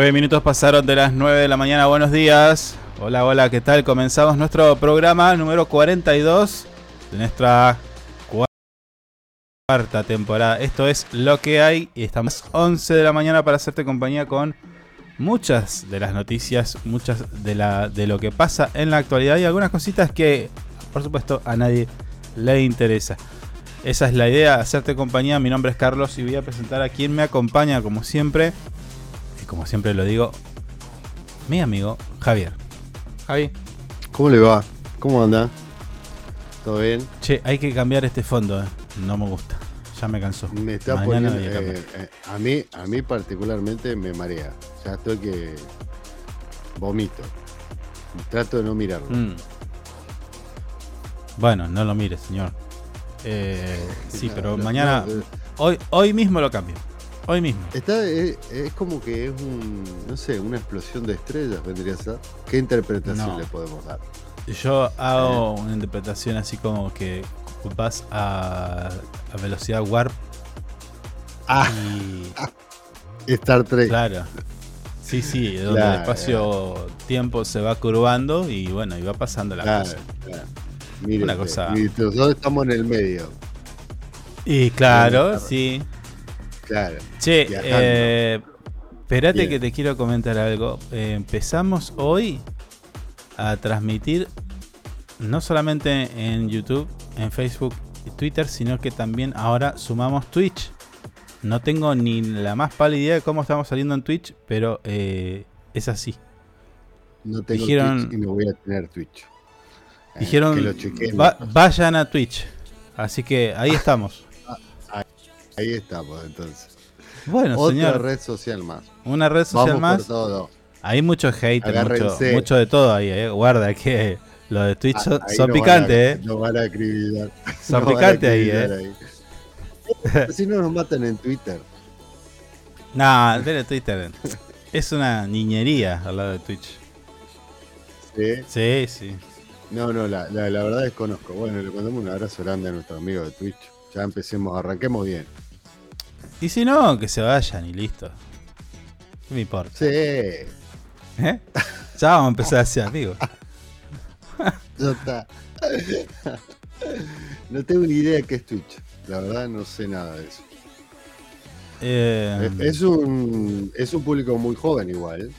Nueve minutos pasaron de las 9 de la mañana. Buenos días. Hola, hola, ¿qué tal? Comenzamos nuestro programa número 42 de nuestra cuarta temporada. Esto es lo que hay y estamos 11 de la mañana para hacerte compañía con muchas de las noticias, muchas de, la, de lo que pasa en la actualidad y algunas cositas que, por supuesto, a nadie le interesa. Esa es la idea, hacerte compañía. Mi nombre es Carlos y voy a presentar a quien me acompaña, como siempre. Como siempre lo digo, mi amigo Javier. Javi. ¿Cómo le va? ¿Cómo anda? ¿Todo bien? Che, hay que cambiar este fondo, eh. no me gusta. Ya me cansó. Me está Mañana poniendo, a eh, eh, a mí, a mí particularmente me marea. Ya estoy que vomito. Trato de no mirarlo. Mm. Bueno, no lo mires, señor. Eh, sí, No, pero no, mañana, no, hoy, hoy mismo lo cambio. Hoy mismo. está, eh, es como que es un, no sé, una explosión de estrellas vendría a ser. ¿Qué interpretación No. le podemos dar? Yo hago una interpretación así como que vas a, a velocidad warp Ah, y Star Trek. claro. Sí, sí, donde Claro, el espacio-tiempo se va curvando y bueno, y va pasando la Claro, cosa. claro. Mire Una cosa- nosotros estamos en el medio. Y claro, sí. Claro. Che, eh, espérate que te quiero comentar algo. Eh, empezamos hoy a transmitir no solamente en YouTube, en Facebook y Twitter, sino que también ahora sumamos Twitch. No tengo ni la más pálida idea de cómo estamos saliendo en Twitch, pero eh, es así. No tengo Dijeron- Twitch y no voy a tener Twitch. Eh, Dijeron. "Va- vayan a Twitch. Así que ahí estamos. Ahí estamos, entonces. Bueno, Otra señor, red social más. una red social Vamos más. por todo. Hay mucho hate, mucho, mucho de todo ahí, eh. Guarda que los de Twitch son, Ah, son a- picantes, eh. Nos van a acribillar. Son picantes ahí, eh. ahí. Si no nos matan en Twitter. Nah, pero Twitter es una niñería al lado de Twitch. ¿sí? Sí, sí. No, no, la, la, la verdad desconozco. Bueno, le mandamos un abrazo grande a nuestro amigo de Twitch. Ya empecemos, arranquemos bien. Y si no, que se vayan y listo. ¿Qué me importa? Sí, ¿Eh? Ya vamos a empezar a ser amigos. ya está. No tengo ni idea de qué es Twitch. La verdad no sé nada de eso. Eh, Es un, es un público muy joven igual,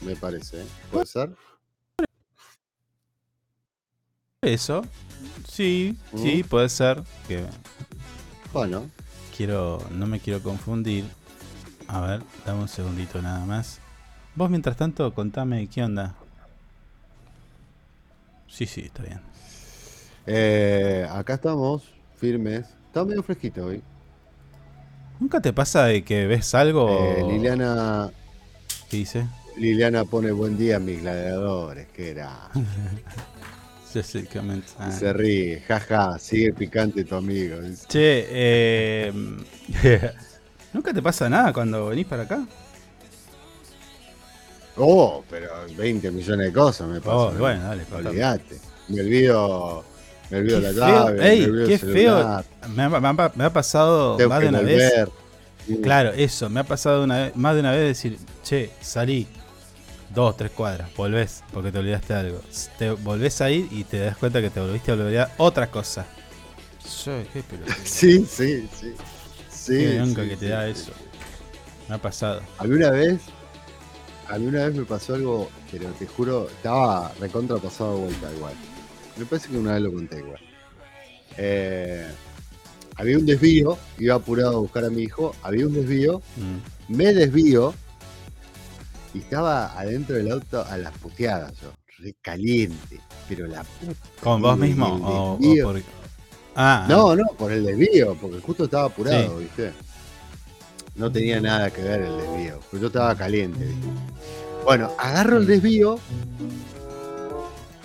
me parece. ¿Puede ser? Eso. Sí, ¿Mm? sí, puede ser. Que Bueno, quiero. No me quiero confundir. A ver, dame un segundito nada más. Vos mientras tanto contame qué onda. Sí, sí, está bien. eh, acá estamos, firmes. Está medio fresquito hoy. ¿Nunca te pasa de que ves algo? Eh, Liliana, ¿Qué dice? Liliana pone buen día mis gladiadores, que era. Ah. Se ríe, jaja, sigue picante tu amigo. Che, eh, ¿nunca te pasa nada cuando venís para acá? Oh, pero 20 millones de cosas me Oh, pasan. bueno, dale, contame. Olvídate. Me olvido, me olvido Qué la feo, llave, ey, me olvido qué el celular, Me ha, me ha- me ha pasado tengo más de una vez. Sí. Claro, eso, me ha pasado una vez, más de una vez decir, che, salí dos, tres cuadras, volvés porque te olvidaste de algo. Te volvés a ir y te das cuenta que te volviste a olvidar otra cosa. Yo, qué pelotudo. Sí, sí, sí. Sí, Qué bronca sí, que te sí, da sí, eso. sí. Me ha pasado. A mí una vez, a mí una vez me pasó algo, pero te juro, estaba recontra pasado de vuelta igual. Me parece que una vez lo conté igual. Eh, había un desvío, iba apurado a buscar a mi hijo, había un desvío, Mm. me desvío y estaba adentro del auto a las puteadas yo, re caliente, pero la puta. ¿Con vos mismo? el O, o desvío- por... Ah, No, no, por el desvío, porque justo estaba apurado, ¿viste? No tenía nada que ver el desvío, pero yo estaba caliente, ¿viste? Bueno, agarro el desvío,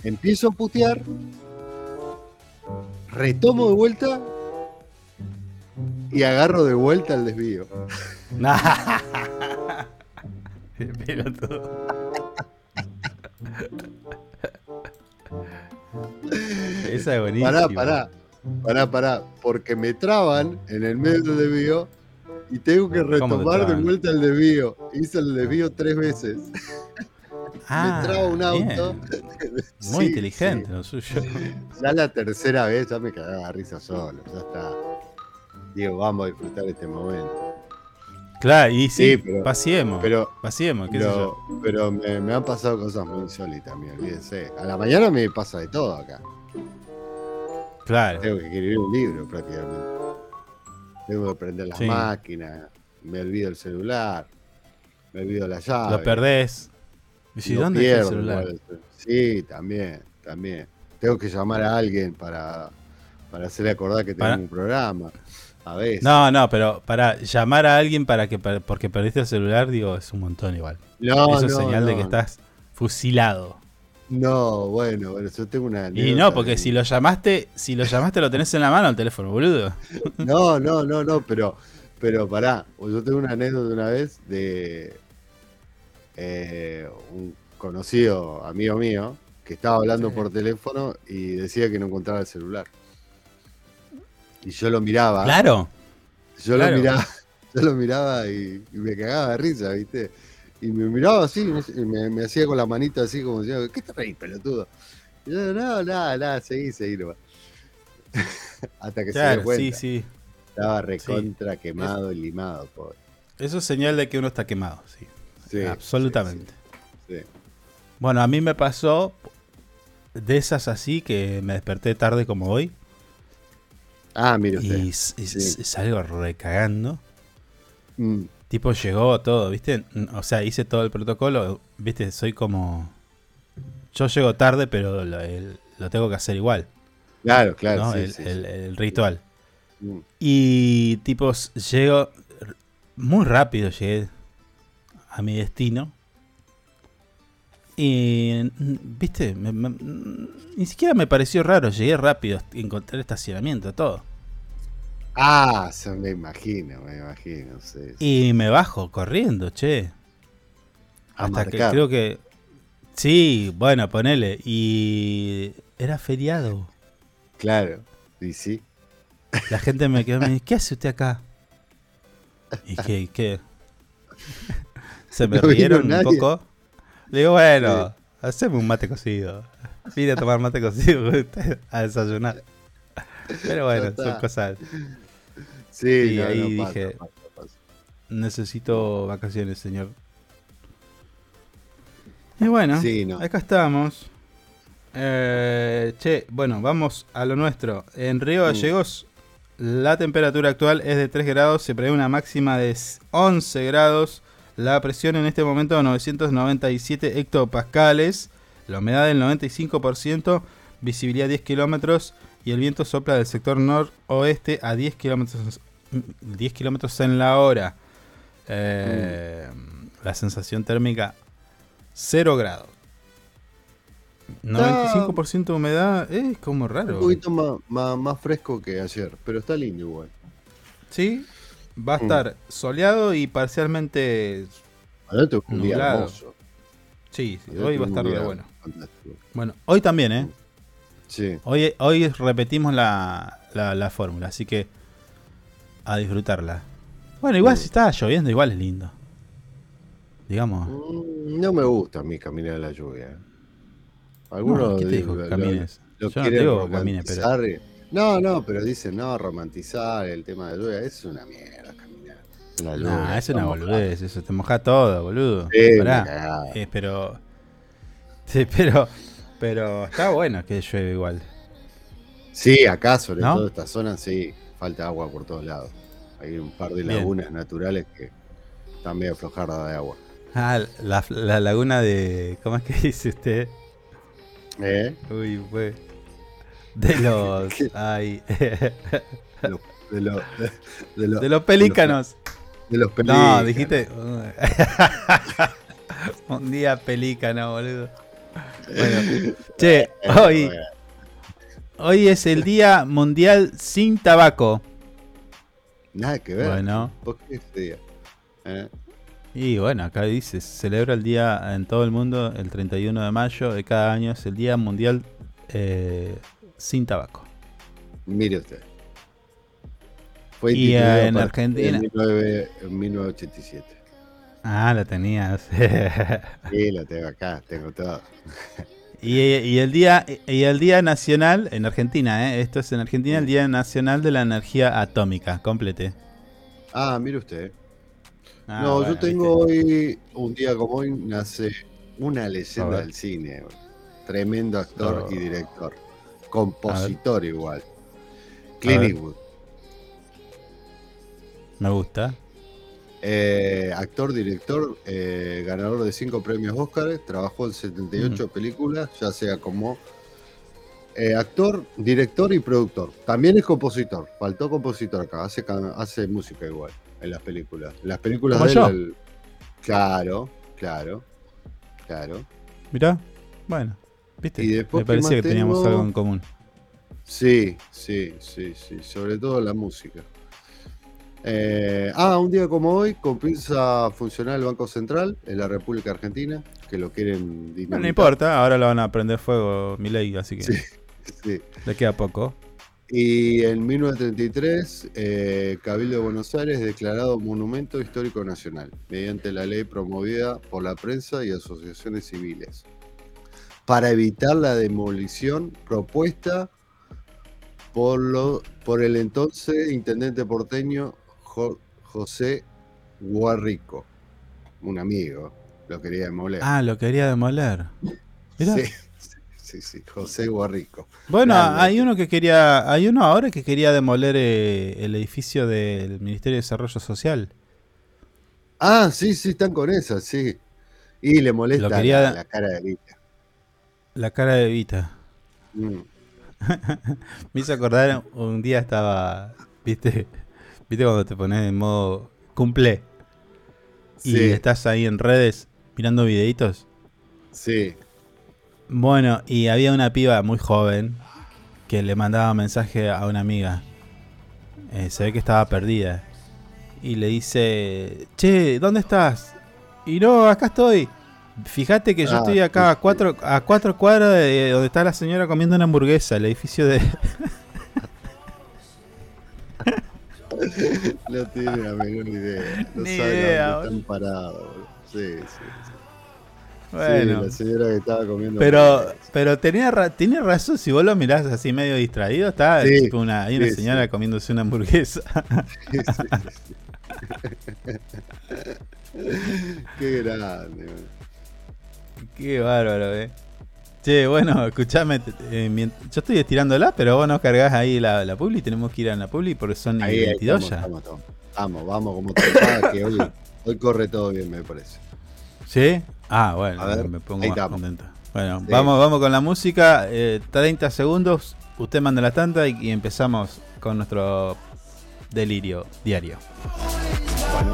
empiezo a putear, retomo de vuelta y agarro de vuelta el desvío. Pelotudo. Esa es buenísima. Pará, pará, pará, pará, porque me traban en el medio del desvío y tengo que ¿Cómo te retomar de vuelta el desvío. Hice el desvío tres veces. Ah, me traba un auto. Sí, Muy inteligente lo suyo. Ya la tercera vez ya me cagaba risa solo. Ya está. Digo, vamos a disfrutar este momento. Claro, y sí, Sí, pero- paseemos. Pero, qué sé yo. pero, pero me, me han pasado cosas muy insólitas, me olvídense. A la mañana me pasa de todo acá. Claro. Tengo que escribir un libro prácticamente. Tengo que prender las Sí. máquinas, me olvido el celular, me olvido la llave. Lo perdés. Y si, ¿dónde está el celular? igual Sí, también, también. Tengo que llamar a alguien para, para hacerle acordar que tengo un programa. A veces. No, no, pero para llamar a alguien para que porque perdiste el celular, digo, es un montón igual. no, Eso es no, señal de que estás fusilado. No, bueno, bueno, yo tengo una. Y no, porque de- si lo llamaste, si lo llamaste lo tenés en la mano el teléfono, boludo. No, no, no, no, pero, pero pará. Yo tengo una anécdota de una vez de eh, un conocido amigo mío que estaba hablando Sí. por teléfono y decía que no encontraba el celular. Y yo lo miraba. Claro. Yo claro. lo miraba, yo lo miraba y, y me cagaba de risa, ¿viste? Y me miraba así, y me, me hacía con la manita así como diciendo, ¿qué te reís, pelotudo? Y yo, no, nada, nada, seguí, seguí nomás. Hasta que se dio cuenta. sí, sí. Estaba recontra quemado y limado, pobre. Eso es señal de que uno está quemado, sí. Sí, Absolutamente. sí. Bueno, a mí me pasó de esas así que me desperté tarde como hoy Ah, mire usted. y, Sí. salgo recagando. Mm, Tipo llegó todo, ¿viste? O sea, hice todo el protocolo, ¿viste? Soy como... Yo llego tarde, pero lo, el- lo tengo que hacer igual, claro, claro. ¿no? sí, el, sí, el- sí. el ritual. Mm, Y tipo, s- llego muy rápido, llegué a mi destino. Y, viste, Me- me- ni siquiera me pareció raro, llegué rápido, encontré estacionamiento, todo. Ah, se me imagino, me imagino. Sí, sí. Y me bajo corriendo, che. A Hasta que creo que... Sí, bueno, ponele. Y era feriado. Claro, y sí. La gente me quedó, me dice, ¿qué hace usted acá? Y que, ¿qué? Se me No rieron un poco. Le digo, bueno, haceme un mate cocido. Vine a tomar mate cocido a desayunar. Pero bueno, son cosas. Sí, Sí, no, ahí no dije- pasa. Necesito vacaciones, señor. Y bueno, Sí, no. acá estamos. Eh, che, bueno, vamos a lo nuestro. En Río Mm. Gallegos, la temperatura actual es de 3 grados, se prevé una máxima de 11 grados. La presión en este momento 997 hectopascales, la humedad del 95%, visibilidad 10 kilómetros y el viento sopla del sector noroeste a 10 kilómetros 10 kilómetros en la hora. Eh, La sensación térmica 0 grados. 95% de humedad es como Un raro. poquito más, más, más fresco que ayer, pero está lindo igual. Sí, va a Mm. estar soleado y parcialmente. Un día Nublado. hermoso. Sí, hoy va a un estar de día bueno. fantástico. Bueno, hoy también, ¿eh? Sí, Hoy, hoy repetimos la, la, la fórmula, así que a disfrutarla. Bueno, igual Mm. si está lloviendo, igual es lindo. Digamos. Mm, no me gusta a mí caminar en la lluvia. Algunos No, ¿Qué te di- dijo lo- que lo- camines? lo Yo no te quieren digo que camines, pero. No, no, pero dicen, no, romantizar el tema de la lluvia. Es una mierda la lluvia. Nah, es una boludez, eso te moja todo, boludo. Sí, Pará. Eh, pero. Sí, pero. Pero está bueno que llueve igual. Sí, acá, sobre ¿No? todo esta zona, sí, falta agua por todos lados. Hay un par de Bien. lagunas naturales que están medio flojadas de agua. Ah, la, la laguna de. ¿Cómo es que dice usted? ¿Eh? Uy, fue. De los. Ay. De los, de los, de los, De los pelícanos. De los No, pelícanos. dijiste. Un día pelícano, boludo. Bueno, che, Eh, hoy, hoy es el Día Mundial sin Tabaco. Nada que ver. Bueno. ¿Por qué ese día? ¿Eh? Y bueno, acá dice, se celebra el día en todo el mundo el 31 de mayo de cada año, es el Día Mundial eh, sin Tabaco. Mire usted. Fue Y, a en Argentina. 19 en 1987. Ah, la tenías. Sí, lo tengo acá, tengo todo. y, y el día y el día nacional en Argentina, ¿eh? esto es en Argentina, el día nacional de la energía atómica, complete. Ah, mire usted. Ah, no, bueno, yo tengo ¿viste? hoy, un día como hoy, nace una leyenda del cine. Tremendo actor Oh. y director. Compositor igual. Clint. Eastwood. Me gusta. Eh, actor, director, eh, ganador de cinco premios Oscar, trabajó en 78 películas, ya sea como eh, actor, director y productor. También es compositor, faltó compositor acá, hace, ca- hace música igual en las películas. Las películas de él, el- claro, claro, claro. Mirá, bueno, viste. Y después Me parecía que que teníamos algo en común. Sí, sí, sí, sí, sobre todo la música. Eh, ah, un día como hoy comienza a funcionar el Banco Central en la República Argentina, que lo quieren dinamitar. no importa, ahora lo van a prender fuego mi ley, así que Sí, sí. le queda poco. Y en 1933, eh, Cabildo de Buenos Aires declarado Monumento Histórico Nacional, mediante la ley promovida por la prensa y asociaciones civiles, para evitar la demolición propuesta por, lo, por el entonces intendente porteño Jo- José Guarrico, un amigo, lo quería demoler. Ah, lo quería demoler. Mirá. sí, sí, sí, José Guarrico. Bueno, Grande. hay uno que quería, hay uno ahora que quería demoler eh, el edificio del Ministerio de Desarrollo Social. Ah, sí, sí, están con esa, sí. Y le molesta Lo quería- la, la cara de Vita. La cara de Vita. Mm. Me hizo acordar, un día estaba, viste, viste cuando te pones en modo cumple y Sí, estás ahí en redes mirando videitos. sí. Bueno, y había una piba muy joven que le mandaba mensaje a una amiga. Eh, se ve que estaba perdida. Y le dice, che, ¿dónde estás? Y no, acá estoy. Fíjate que yo Ah, estoy acá a cuatro, a cuatro cuadras de donde está la señora comiendo una hamburguesa, el edificio de... No tiene la menor idea. No Ni sabe idea, dónde están parados. Sí, sí, sí. Bueno, Sí, la señora que estaba comiendo. pero, pero tenía, ra- tiene razón, si vos lo mirás así medio distraído, está Sí, tipo una, hay una señora comiéndose una hamburguesa. Sí, sí, sí. Qué grande. Qué bárbaro, eh. Che, bueno, escuchame, te- eh, yo estoy estirándola, pero vos nos cargás ahí la, la publi, tenemos que ir a la publi porque son Ahí, ahí 22 estamos, ya. estamos. Vamos, vamos, como trompada, que hoy, hoy corre todo bien, me parece. ¿Sí? Ah, bueno, A ver, me pongo más estamos. contento. Bueno, Sí. vamos, vamos con la música, eh, 30 segundos, usted manda la tanda y, y empezamos con nuestro delirio diario. Bueno,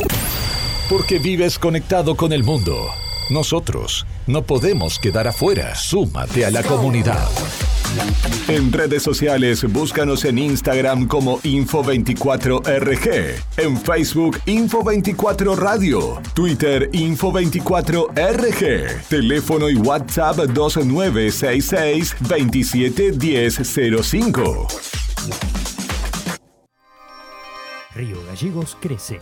Porque vives conectado con el mundo. Nosotros no podemos quedar afuera. Súmate a la comunidad. En redes sociales, búscanos en Instagram como Info24RG, en Facebook Info24 Radio, Twitter Info24RG, teléfono y WhatsApp 2966 271005. Río Gallegos crece.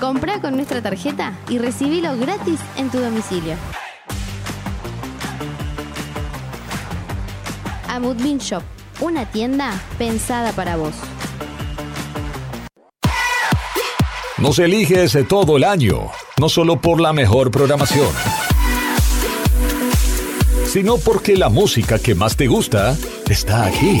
Comprá con nuestra tarjeta y recibilo gratis en tu domicilio. A Moodbean Shop, una tienda pensada para vos. Nos eliges todo el año, no solo por la mejor programación, sino porque la música que más te gusta está aquí.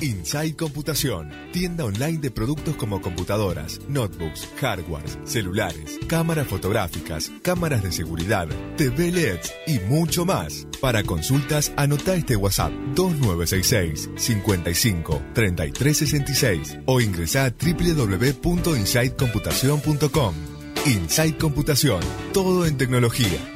Inside Computación, tienda online de productos como computadoras, notebooks, hardwares, celulares, cámaras fotográficas, cámaras de seguridad, TV LEDs y mucho más. Para consultas, anota este WhatsApp 2966 55 3366 o ingresa a www.insidecomputación.com. Inside Computación, todo en tecnología.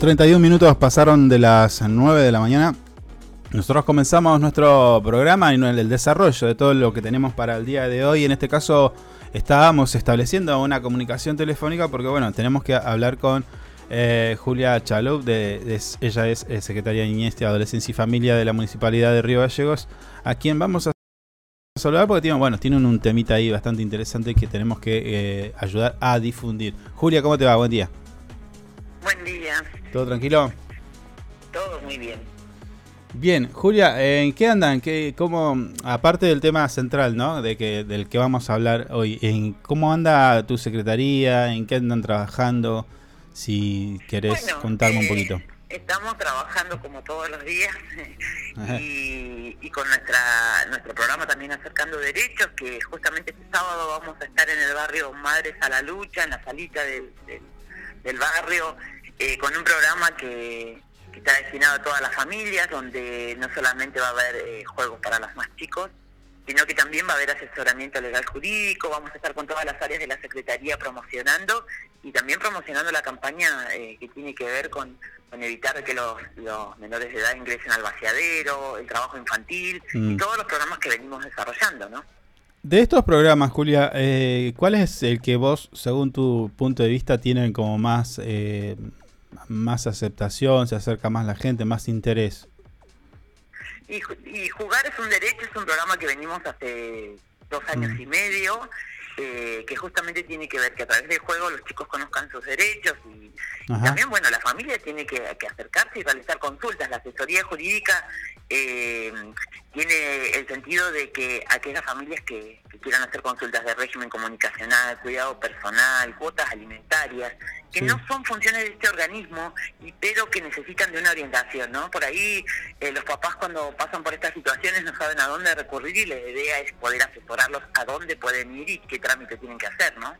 31 minutos pasaron de las 9 de la mañana. Nosotros comenzamos nuestro programa y el desarrollo de todo lo que tenemos para el día de hoy. En este caso estábamos estableciendo una comunicación telefónica porque bueno, tenemos que hablar con eh, Julia Chalup, de, ella es eh, secretaria de Niñez, de Adolescencia y Familia de la Municipalidad de Río Gallegos, a quien vamos a saludar porque tienen, bueno, tienen un temita ahí bastante interesante que tenemos que eh, ayudar a difundir. Julia, ¿cómo te va? Buen día. ¿Todo tranquilo? todo muy bien. Bien, Julia, ¿en qué andan? ¿Qué, cómo, aparte del tema central, ¿no? De que, del que vamos a hablar hoy, ¿en cómo anda tu secretaría? ¿En qué andan trabajando? Si querés Bueno, contarme un eh, poquito. Estamos trabajando como todos los días y, y con nuestra nuestro programa también acercando derechos, que justamente este sábado vamos a estar en el barrio Madres a la Lucha, en la salita del, del, del barrio, eh, con un programa que, que está destinado a todas las familias, donde no solamente va a haber eh, juegos para los más chicos, sino que también va a haber asesoramiento legal jurídico, vamos a estar con todas las áreas de la Secretaría promocionando y también promocionando la campaña eh, que tiene que ver con, con evitar que los, los menores de edad ingresen al vaciadero, el trabajo infantil Mm. y todos los programas que venimos desarrollando, ¿no? De estos programas, Julia, eh, ¿cuál es el que vos, según tu punto de vista, tienen como más, eh, más aceptación, se acerca más la gente, más interés? Y, y Jugar es un derecho, es un programa que venimos hace dos años Mm. y medio, eh, que justamente tiene que ver que a través del juego los chicos conozcan sus derechos y Ajá. también, bueno, la familia tiene que, que acercarse y realizar consultas. La asesoría jurídica eh, tiene el sentido de que aquellas familias que, que quieran hacer consultas de régimen comunicacional, cuidado personal, cuotas alimentarias, que Sí. no son funciones de este organismo, y, pero que necesitan de una orientación, ¿no? Por ahí eh, los papás cuando pasan por estas situaciones no saben a dónde recurrir y la idea es poder asesorarlos a dónde pueden ir y qué trámite tienen que hacer, ¿no?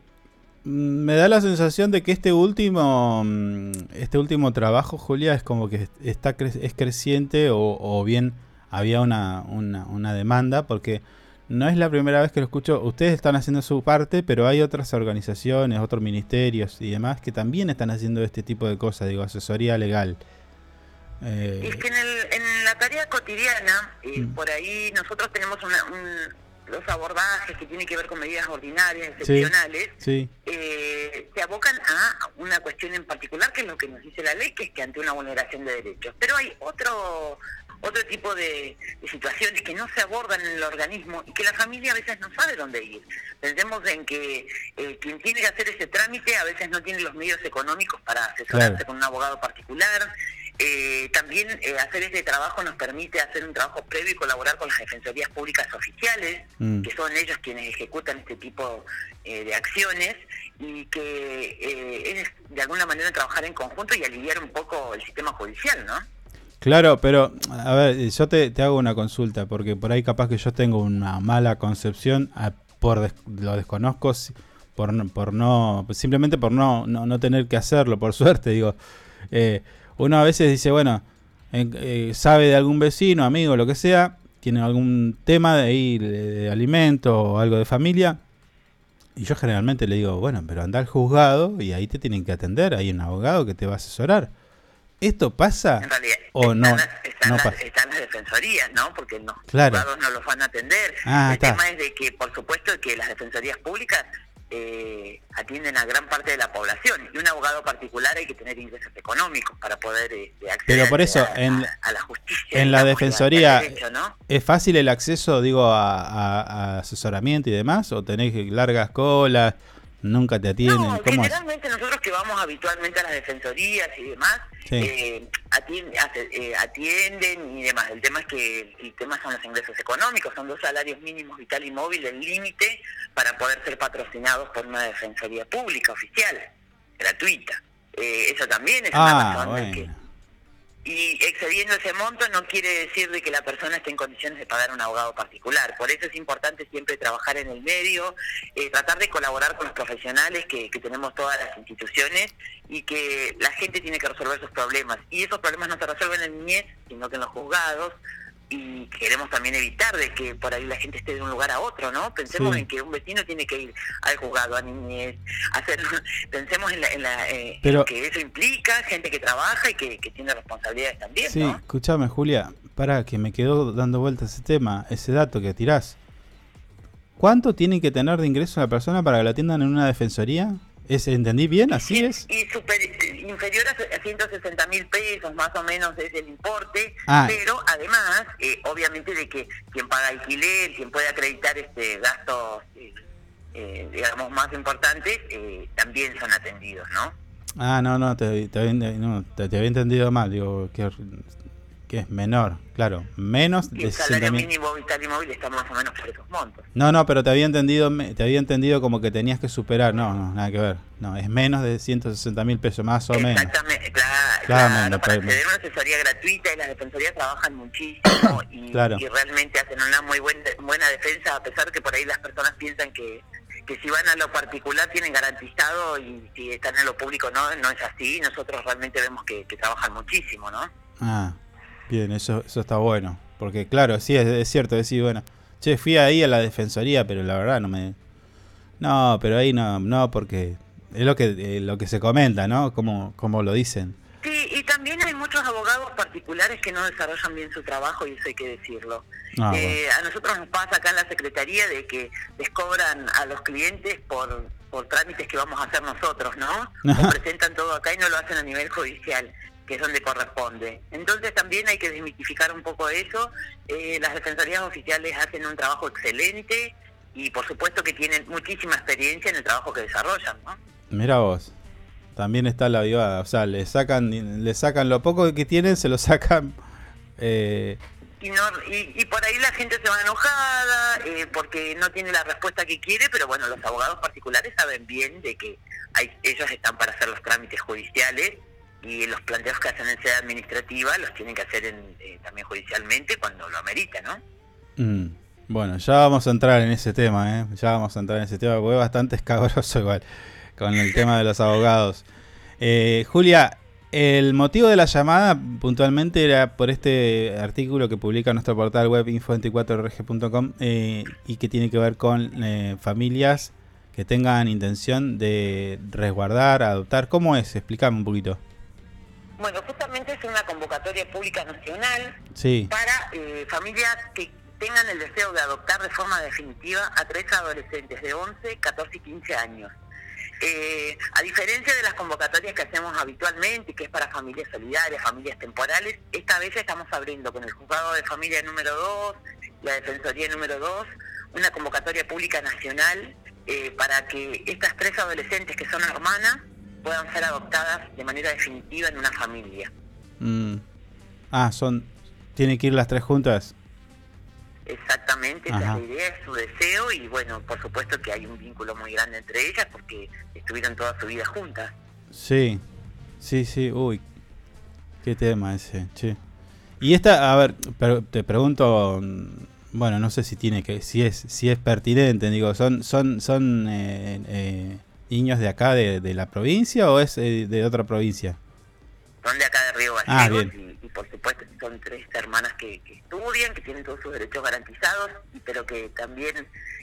Me da la sensación de que este último mm, este último trabajo, Julia, es como que está cre- es creciente o, o bien había una, una, una demanda, porque no es la primera vez que lo escucho. Ustedes están haciendo su parte, pero hay otras organizaciones, otros ministerios y demás que también están haciendo este tipo de cosas, digo, asesoría legal. Eh, Es que en, el, en la tarea cotidiana, eh, Mm. por ahí nosotros tenemos una, un- los abordajes que tienen que ver con medidas ordinarias, sí, excepcionales, sí, eh, se abocan a una cuestión en particular, que es lo que nos dice la ley, que es que ante una vulneración de derechos. Pero hay otro otro tipo de, de situaciones que no se abordan en el organismo y que la familia a veces no sabe dónde ir. Pensemos en que eh, quien tiene que hacer ese trámite a veces no tiene los medios económicos para asesorarse Claro. con un abogado particular. Eh, también eh, hacer este trabajo nos permite hacer un trabajo previo y colaborar con las defensorías públicas oficiales, Mm. que son ellos quienes ejecutan este tipo eh, de acciones y que eh, es de alguna manera trabajar en conjunto y aliviar un poco el sistema judicial, ¿no? Claro, pero a ver, yo te, te hago una consulta, porque por ahí capaz que yo tengo una mala concepción, a- por des- lo desconozco, por, por no, simplemente por no, no, no tener que hacerlo, por suerte, digo. Eh, uno a veces dice, bueno, en- eh, sabe de algún vecino, amigo, lo que sea, tiene algún tema de ahí de, de alimento o algo de familia, y yo generalmente le digo, bueno, pero anda al juzgado y ahí te tienen que atender, hay un abogado que te va a asesorar. ¿Esto pasa En realidad, o no? están, están no las, pasa? están las defensorías, ¿no? Porque los Claro. juzgados no los van a atender. Ah, el está. tema es de que, por supuesto, que las defensorías públicas eh, atienden a gran parte de la población. Y un abogado particular hay que tener ingresos económicos para poder este, acceder Pero por eso, a, a- en, a la justicia. en la a- defensoría, al derecho, ¿no? ¿es fácil el acceso, digo, a, a- a asesoramiento y demás? ¿O tenés largas colas? ¿Nunca te atienden? No, ¿Cómo es? generalmente nosotros que vamos habitualmente a las defensorías y demás, Sí. eh, atien- hace- eh, atienden y demás. El tema es que el, tema son los ingresos económicos, son dos salarios mínimos vital y móvil, el límite para poder ser patrocinados por una defensoría pública oficial, gratuita. Eh, eso también es una Ah, razón que bueno. Y excediendo ese monto no quiere decir de que la persona esté en condiciones de pagar un abogado particular. Por eso es importante siempre trabajar en el medio, eh, tratar de colaborar con los profesionales que, que tenemos todas las instituciones y que la gente tiene que resolver sus problemas. Y esos problemas no se resuelven en niñez, sino que en los juzgados. Y queremos también evitar de que por ahí la gente esté de un lugar a otro, ¿no? Pensemos Sí. en que un vecino tiene que ir al juzgado, a niñez, hacer, pensemos en, la, en, la, eh, Pero- que eso implica gente que trabaja y que, que tiene responsabilidades también, Sí, ¿no? escúchame, Julia, para que me quedó dando vueltas ese tema, ese dato que tirás. ¿Cuánto tiene que tener de ingreso la persona para que la atiendan en una defensoría? ¿Es, ¿Entendí bien? ¿Así es? Y super- inferior a a 160 mil pesos más o menos es el importe, Ah. pero además, eh, obviamente de que quien paga alquiler, quien puede acreditar este gastos, eh, eh, digamos, más importantes, eh, también son atendidos, ¿no? Ah, no, no, te, te no, te, te había entendido mal. Digo, que, que es menor, claro. Menos Y de el salario 60 mínimo vital y móvil está más o menos por esos montos. No, no, pero te había entendido te había entendido como que tenías que superar. No, no, nada que ver. No, es menos de 160 mil pesos, más o menos. Exactamente, claro, Claramente, claro, para pero- acceder una asesoría gratuita y las defensorías trabajan muchísimo y, Claro. y realmente hacen una muy buen- buena defensa, a pesar que por ahí las personas piensan que, que si van a lo particular tienen garantizado y si están en lo público no, no es así. Nosotros realmente vemos que, que trabajan muchísimo, ¿no? Ah, bien, eso, eso está bueno. Porque claro, sí, es, es cierto, decir, bueno, che, fui ahí a la defensoría, pero la verdad no me... No, pero ahí no, no, porque es lo que eh, lo que se comenta, ¿no? Como, como lo dicen. Sí, y también hay muchos abogados particulares que no desarrollan bien su trabajo y eso hay que decirlo. Ah, Eh, A nosotros nos pasa acá en la Secretaría de que les cobran a los clientes por, por trámites que vamos a hacer nosotros, ¿no? O presentan todo acá y no lo hacen a nivel judicial, que es donde corresponde. Entonces también hay que desmitificar un poco eso. Eh, las defensorías oficiales hacen un trabajo excelente y por supuesto que tienen muchísima experiencia en el trabajo que desarrollan, ¿no? Mira vos. También está la avivada. O sea, le sacan, le sacan lo poco que tienen, se lo sacan. eh, y, no, y, y por ahí la gente se va enojada eh, porque no tiene la respuesta que quiere, pero bueno, los abogados particulares saben bien de que hay, ellos están para hacer los trámites judiciales y los planteos que hacen en sede administrativa los tienen que hacer en, eh, también judicialmente cuando lo amerita, ¿no? mm, bueno, ya vamos a entrar en ese tema, ¿eh? Ya vamos a entrar en ese tema, porque es bastante escabroso igual con el tema de los abogados. Eh, Julia, el motivo de la llamada puntualmente era por este artículo que publica nuestro portal web info24rg.com eh, y que tiene que ver con eh, familias que tengan intención de resguardar, adoptar. ¿Cómo es? Explícame un poquito. Bueno, justamente es una convocatoria pública nacional Sí. para eh, familias que tengan el deseo de adoptar de forma definitiva a tres adolescentes de 11, 14 y 15 años. Eh, a diferencia de las convocatorias que hacemos habitualmente, que es para familias solidarias, familias temporales, esta vez estamos abriendo con el juzgado de familia número 2, la defensoría número 2, una convocatoria pública nacional eh, para que estas tres adolescentes que son hermanas puedan ser adoptadas de manera definitiva en una familia. Mm. Ah, son. ¿Tienen que ir las tres juntas? Exactamente, esa Ajá. es la idea, es su deseo y bueno, por supuesto que hay un vínculo muy grande entre ellas porque estuvieron toda su vida juntas. Sí, sí, sí, uy, qué tema ese, che. Y esta, a ver, te pregunto, mm, bueno, no sé si tiene que, si es, si es pertinente, digo, son, son, son eh, eh, niños de acá de, de la provincia o es eh, de otra provincia? Son de acá de Río Ah, Gallegos bien. y, y por supuesto son tres hermanas que, que estudian, que tienen todos sus derechos garantizados, pero que también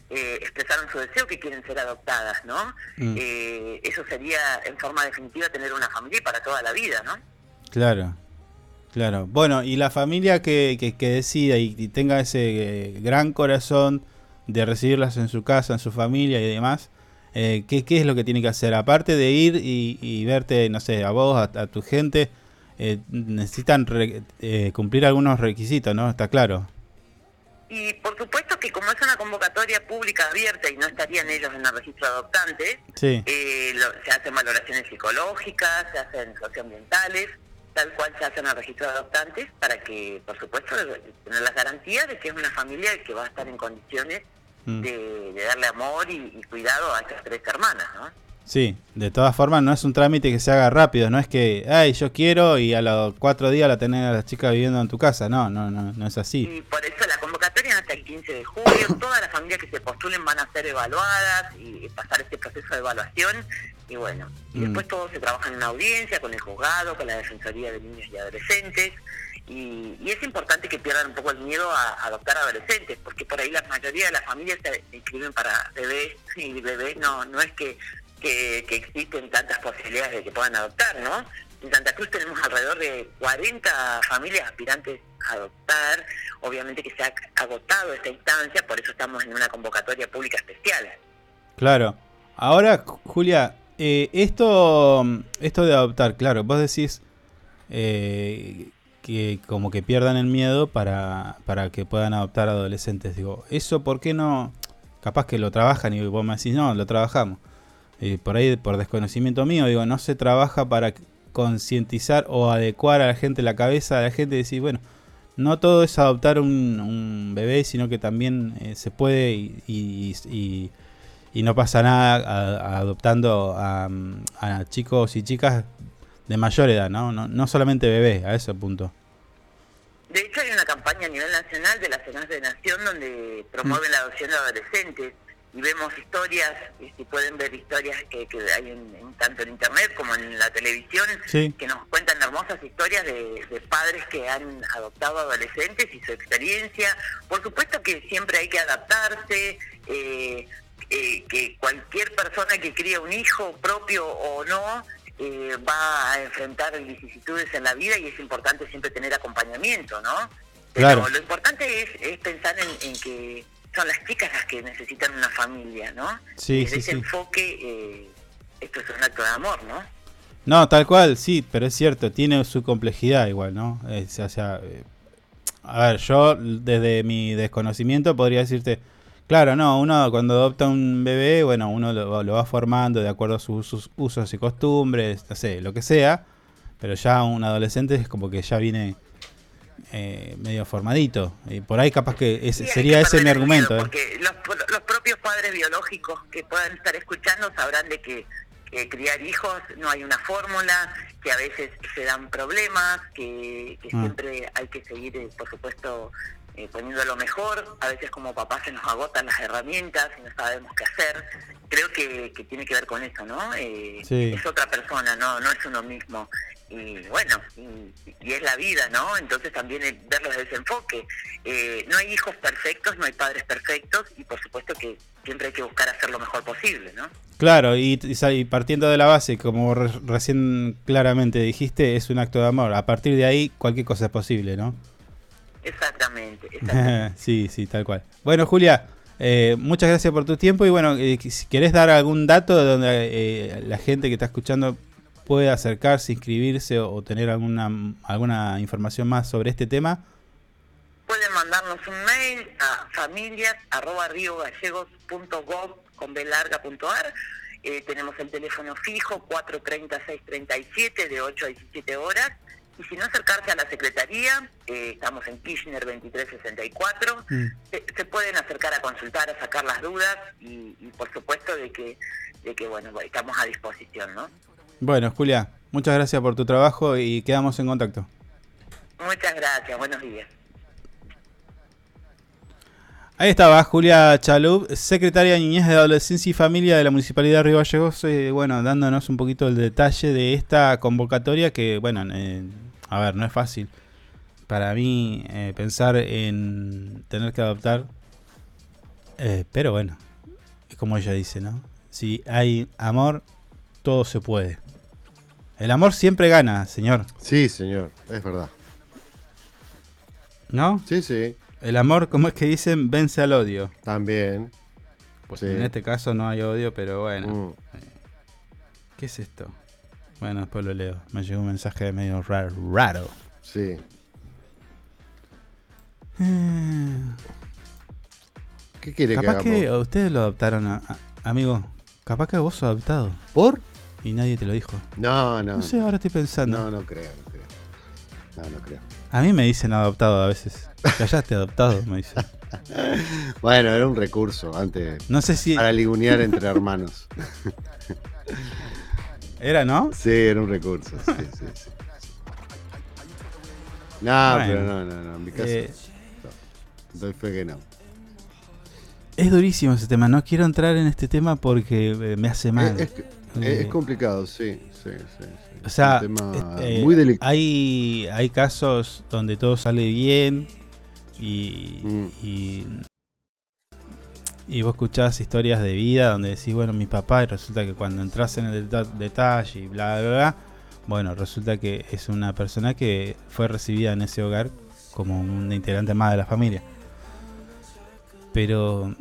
eh, expresaron su deseo que quieren ser adoptadas, ¿no? Mm. Eh, eso sería en forma definitiva tener una familia para toda la vida, ¿no? Claro, claro. Bueno, y la familia que, que, que decida y, y tenga ese eh, gran corazón de recibirlas en su casa, en su familia y demás, eh, ¿qué, qué es lo que tiene que hacer? Aparte de ir y, y verte, no sé, a vos, a, a tu gente, eh, necesitan re- eh, cumplir algunos requisitos, ¿no? Está claro. Y por supuesto que como es una convocatoria pública abierta y no estarían ellos en el registro de adoptantes, Sí. eh, lo- se hacen valoraciones psicológicas, se hacen socioambientales, tal cual se hacen en el registro de adoptantes para que, por supuesto, tener las garantías de que es una familia que va a estar en condiciones Mm. de, de darle amor y, y cuidado a estas tres hermanas, ¿no? Sí, de todas formas no es un trámite que se haga rápido, no es que, ay, yo quiero y a los cuatro días la tenés a la chica viviendo en tu casa, no, no, no, no es así. Y por eso la convocatoria es hasta el 15 de julio. Todas las familias que se postulen van a ser evaluadas y pasar este proceso de evaluación. Y bueno, y Mm. después todo se trabaja en una audiencia, con el juzgado, con la Defensoría de Niños y Adolescentes. Y, y es importante que pierdan un poco el miedo a, adoptar adolescentes, porque por ahí la mayoría de las familias se inscriben para bebés y bebés no, no es que, que, que existen tantas posibilidades de que puedan adoptar, ¿no? En Santa Cruz tenemos alrededor de 40 familias aspirantes a adoptar. Obviamente que se ha agotado esta instancia, por eso estamos en una convocatoria pública especial. Claro. Ahora, Ju- Julia, eh, esto, esto de adoptar, claro, vos decís eh, que como que pierdan el miedo para, para que puedan adoptar adolescentes. Digo, ¿eso por qué no? Capaz que lo trabajan y vos me decís, no, lo trabajamos. Eh, por ahí, por desconocimiento mío, digo, no se trabaja para concientizar o adecuar a la gente la cabeza, a la gente y decir, bueno, no todo es adoptar un, bebé, sino que también eh, se puede y, y- y- y no pasa nada adoptando a, a chicos y chicas de mayor edad, ¿no? No, no solamente bebés, a ese punto. De hecho, hay una campaña a nivel nacional de la Senaz de Nación donde promueven la adopción de adolescentes y vemos historias, y si pueden ver historias que, que hay en, en- tanto en internet como en la televisión, Sí. que nos cuentan hermosas historias de, de padres que han adoptado adolescentes y su experiencia. Por supuesto que siempre hay que adaptarse, eh, eh, que cualquier persona que cría un hijo propio o no, eh, va a enfrentar vicisitudes en la vida y es importante siempre tener acompañamiento, ¿no? Pero Claro. lo importante es, es pensar en, en que son las chicas las que necesitan una familia, ¿no? Sí, Desde sí, ese sí. enfoque, eh, esto es un acto de amor, ¿no? No, tal cual, sí, pero es cierto, tiene su complejidad igual, ¿no? Es, o sea, eh, a ver, yo desde mi desconocimiento podría decirte, claro, no, uno cuando adopta un bebé, bueno, uno lo, lo va formando de acuerdo a sus, sus usos y costumbres, no sé, lo que sea, pero ya un adolescente es como que ya viene eh, medio formadito, y por ahí capaz que ese, sería que ese mi argumento, ¿eh? Porque los, los propios padres biológicos que puedan estar escuchando sabrán de que, que criar hijos no hay una fórmula, que a veces se dan problemas, que, que Ah. siempre hay que seguir, eh, por supuesto, eh, poniendo lo mejor. A veces como papás se nos agotan las herramientas y no sabemos qué hacer. Creo que, que tiene que ver con eso, ¿no? Eh, Sí. Es otra persona, no no es uno mismo. Y bueno, y, y es la vida, ¿no? Entonces también verlo desde ese enfoque. Eh, no hay hijos perfectos, no hay padres perfectos y por supuesto que siempre hay que buscar hacer lo mejor posible, ¿no? Claro, y, y partiendo de la base, como re- recién claramente dijiste, es un acto de amor. A partir de ahí, cualquier cosa es posible, ¿no? Exactamente. sí, sí, tal cual. Bueno, Julia, eh, muchas gracias por tu tiempo y bueno, eh, si querés dar algún dato de donde eh, la gente que está escuchando puede acercarse, inscribirse o, o tener alguna, alguna información más sobre este tema. Pueden mandarnos un mail a familias arroba con b larga punto ar. Eh, tenemos el teléfono fijo 430-637 de 8 a 17 horas. Y si no acercarse a la Secretaría, eh, estamos en Kirchner 2364, se, se pueden acercar a consultar, a sacar las dudas y, y por supuesto de que, de que bueno, estamos a disposición, ¿no? Bueno, Julia, muchas gracias por tu trabajo y quedamos en contacto. Muchas gracias, buenos días. Ahí estaba Julia Chalup, secretaria de Niñez de Adolescencia y Familia de la Municipalidad de Río Gallegos, eh, bueno, dándonos un poquito el detalle de esta convocatoria que, bueno, eh, a ver, no es fácil para mí eh, pensar en tener que adoptar, eh, pero bueno, es como ella dice, ¿no? Si hay amor, todo se puede. El amor siempre gana, señor. Sí, señor, es verdad. ¿No? Sí, sí. El amor, como es que dicen, vence al odio. También. Pues Sí. en este caso no hay odio, pero bueno. Mm. ¿Qué es esto? Bueno, después lo leo. Me llegó un mensaje medio raro. raro. Sí. ¿Qué quiere que Capaz que hagamos? ustedes lo adoptaron, a- a- amigo. Capaz que vos sos adoptado. ¿Por? Y nadie te lo dijo. No, no. No sé, ahora estoy pensando. No, no creo, no creo. No, no creo. A mí me dicen adoptado a veces. Callaste adoptado, me dicen. Bueno, era un recurso antes. No sé si- Para ligunear entre hermanos. ¿Era, no? Sí, era un recurso. Sí, sí, sí. No, Bueno. pero no, no, no. En mi caso. Eh, no. Doy fe que no. Es durísimo ese tema. No quiero entrar en este tema porque eh, me hace mal. Es, es- Eh, es complicado, sí, sí, sí. sí. O sea, Es un tema eh, muy delicado. hay, hay casos donde todo sale bien y, Mm. y, y vos escuchás historias de vida donde decís, bueno, mi papá, y resulta que cuando entras en el deta- detalle y bla, bla, bla, bueno, resulta que es una persona que fue recibida en ese hogar como un integrante más de la familia. Pero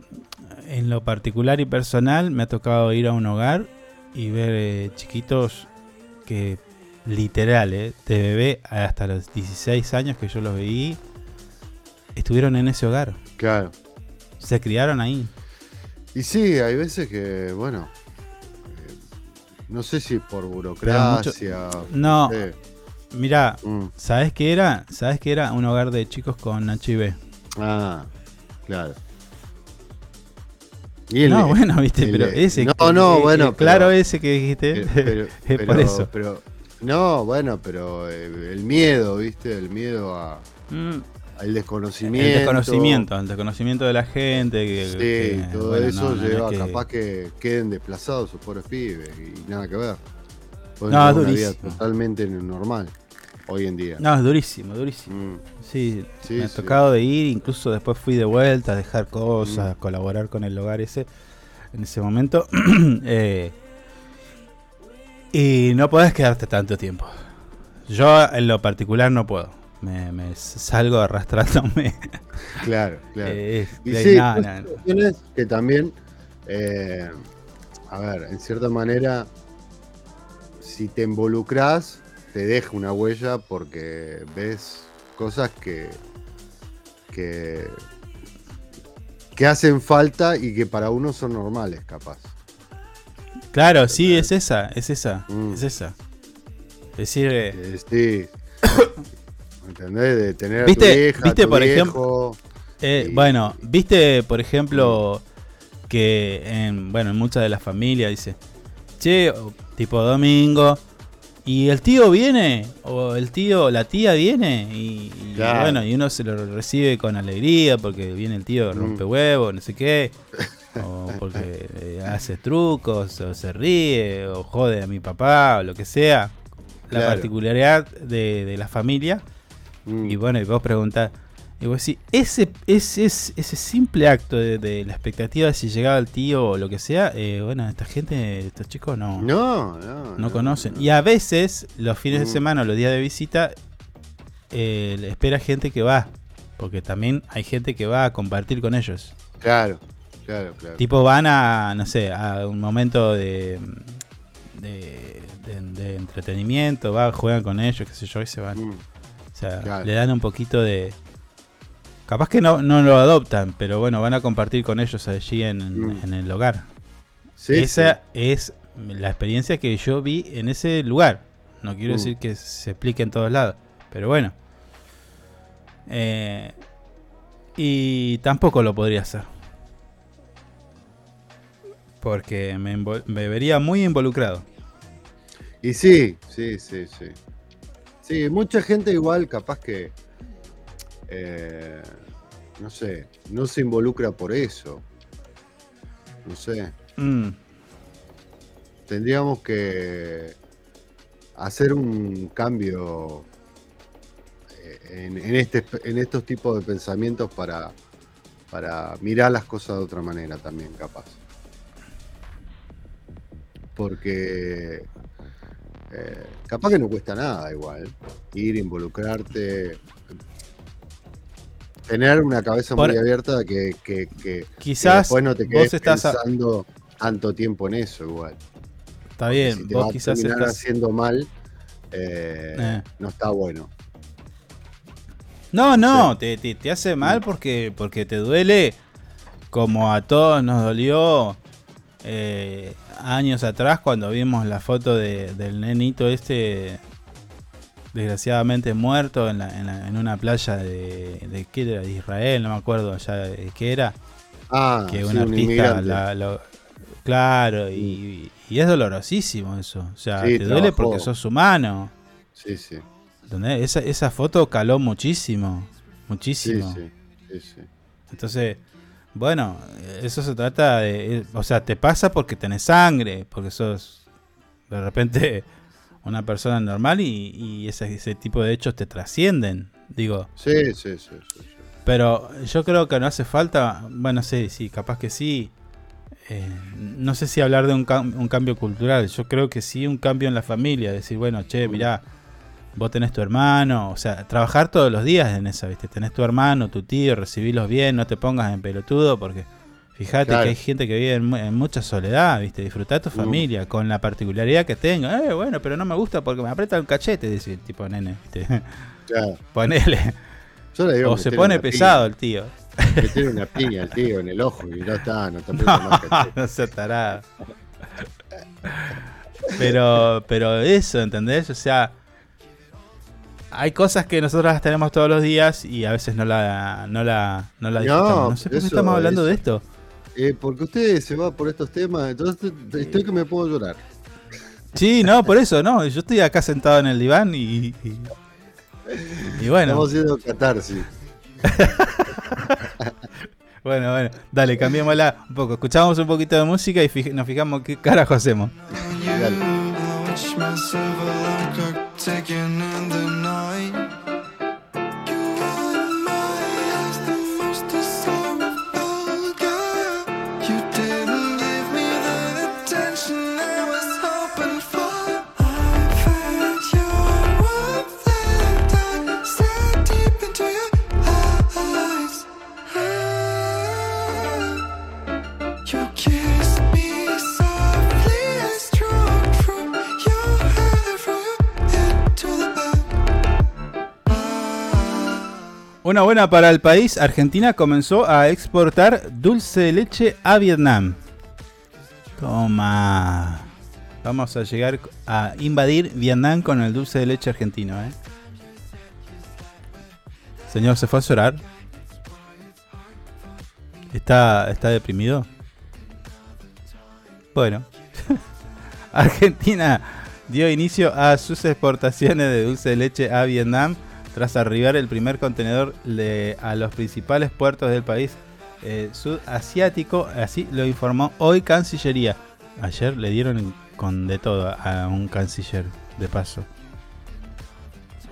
en lo particular y personal me ha tocado ir a un hogar y ver eh, chiquitos que literal, eh, de bebé hasta los 16 años que yo los veí, estuvieron en ese hogar. Claro. Se criaron ahí. Y sí, hay veces que, bueno, eh, no sé si por burocracia. No, sé. mira, Mm. ¿sabes qué era? ¿Sabes qué era? Un hogar de chicos con HIV. Ah, claro. Y el- no, bueno, viste, el- pero ese. No, no, eh, bueno. eh, claro, pero- ese que dijiste. pero- por eso. no, bueno, pero el miedo, ¿viste? El miedo a, Mm. Al desconocimiento. El desconocimiento, el desconocimiento de la gente. Que, Sí, que, todo bueno, eso no, no, no es lleva que- capaz que queden desplazados sus pobres pibes y nada que ver. Pueden No, es una vida durísimo. totalmente normal hoy en día. No, es durísimo, durísimo. Mm. Sí, Sí, me ha sí. tocado de ir, incluso después fui de vuelta a dejar cosas, Mm. colaborar con el hogar ese en ese momento. Eh, y no podés quedarte tanto tiempo. Yo en lo particular no puedo. Me, me salgo arrastrándome. Claro, claro. Eh, y sí, no, no, no. cuestiones que también, eh, a ver, en cierta manera, si te involucras, te deja una huella porque ves cosas que, que, que hacen falta y que para uno son normales, capaz. Claro, sí, es esa, es esa, Mm. es esa. Es decir, eh, Eh, sí. ¿Entendés? De tener a tu ¿Viste- vieja, viste, tu por viejo, ejemplo, Eh, y- bueno, viste, por ejemplo, que en, bueno, en muchas de las familias dice, che, tipo domingo, y el tío viene, o el tío, la tía viene, y, y Claro. bueno, y uno se lo recibe con alegría porque viene el tío, Mm. rompe huevo, no sé qué, o porque eh, hace trucos, o se ríe, o jode a mi papá, o lo que sea. La Claro. particularidad de, de la familia. Mm. Y bueno, y vos preguntás, y vos decís, ese, ese, ese, simple acto de, de la expectativa de si llegaba el tío o lo que sea, eh, bueno, esta gente, estos chicos no, No, no. no conocen. Y a veces, los fines de Mm. semana o los días de visita, eh, espera gente que va. Porque también hay gente que va a compartir con ellos. Claro, claro, claro. Tipo van a, no sé, a un momento de, de, de- de entretenimiento, va, juegan con ellos, qué sé yo, y se van. Mm. O sea, Claro. le dan un poquito de... Capaz que no, no lo adoptan, pero bueno, van a compartir con ellos allí en, en- Mm. en el hogar. Sí, Esa es la experiencia que yo vi en ese lugar. No quiero Mm. decir que se explique en todos lados, pero bueno. Eh, y tampoco lo podría hacer. Porque me, me vería muy involucrado. Y sí, sí, sí, sí. Sí, mucha gente igual capaz que, eh, no sé, no se involucra por eso. No sé. Mm, Tendríamos que hacer un cambio eh, en, en este, en estos tipos de pensamientos para, para mirar las cosas de otra manera también, capaz. Porque eh, capaz que no cuesta nada igual ir, involucrarte. tener una cabeza Por- muy abierta que, que, que- que Quizás después no te vos quedes estás a- pensando tanto tiempo en eso igual. Está bien, si te vos va a quizás terminar estás. haciendo mal, eh, Eh. no está bueno. No, no, te, te- te hace mal porque, porque te duele como a todos nos dolió eh, años atrás cuando vimos la foto de- del nenito este desgraciadamente muerto en, la- en, la- en una playa de, de, ¿qué era? de Israel, no me acuerdo ya de qué era. Ah, que sí, un artista la- lo- claro y, y es dolorosísimo eso o sea Sí, te duele trabajó. porque sos humano Sí, sí. ¿entendés? esa, esa foto caló muchísimo muchísimo sí, sí. entonces bueno eso se trata de o sea te pasa porque tenés sangre porque sos de repente una persona normal y, y ese, ese tipo de hechos te trascienden digo Sí, sí, sí, sí, sí. pero yo creo que no hace falta, bueno, sí, sí, capaz que sí. Eh, no sé si hablar de un, cam- un cambio cultural, yo creo que sí un cambio en la familia, decir, bueno, che, mirá, vos tenés tu hermano, o sea, trabajar todos los días en esa, ¿viste? Tenés tu hermano, tu tío, recibirlos bien, no te pongas en pelotudo, porque fíjate Claro. que hay gente que vive en, en mucha soledad, ¿viste? Disfrutá tu Mm. familia, con la particularidad que tenga. Eh, bueno, pero no me gusta porque me aprieta el cachete, dice el tipo nene, ¿viste? Claro. Ponele. Yo le digo, O se pone pesado piña. el tío. Que tiene una piña el tío en el ojo y no está, no te aprieta más no se tarado. Pero, pero eso, ¿entendés? O sea, hay cosas que nosotros las tenemos todos los días y a veces no la, no la, no la No, disfrutamos. No, sé por qué estamos hablando de esto. Eh, porque usted se va por estos temas, entonces estoy que me puedo llorar. Sí, no, por eso, no. Yo estoy acá sentado en el diván y. Y, y bueno. Estamos haciendo catarsis. Bueno, bueno, dale, cambiémosla un poco. Escuchamos un poquito de música y fij- nos fijamos qué carajo hacemos. Watch Una buena para el país, Argentina comenzó a exportar dulce de leche a Vietnam. Toma. Vamos a llegar a invadir Vietnam con el dulce de leche argentino, ¿eh? Señor, ¿se fue a llorar? ¿Está, está deprimido? Bueno. Argentina dio inicio a sus exportaciones de dulce de leche a Vietnam tras arribar el primer contenedor de- a los principales puertos del país eh, sudasiático. Así lo informó hoy Cancillería. Ayer le dieron con de todo a un canciller, de paso.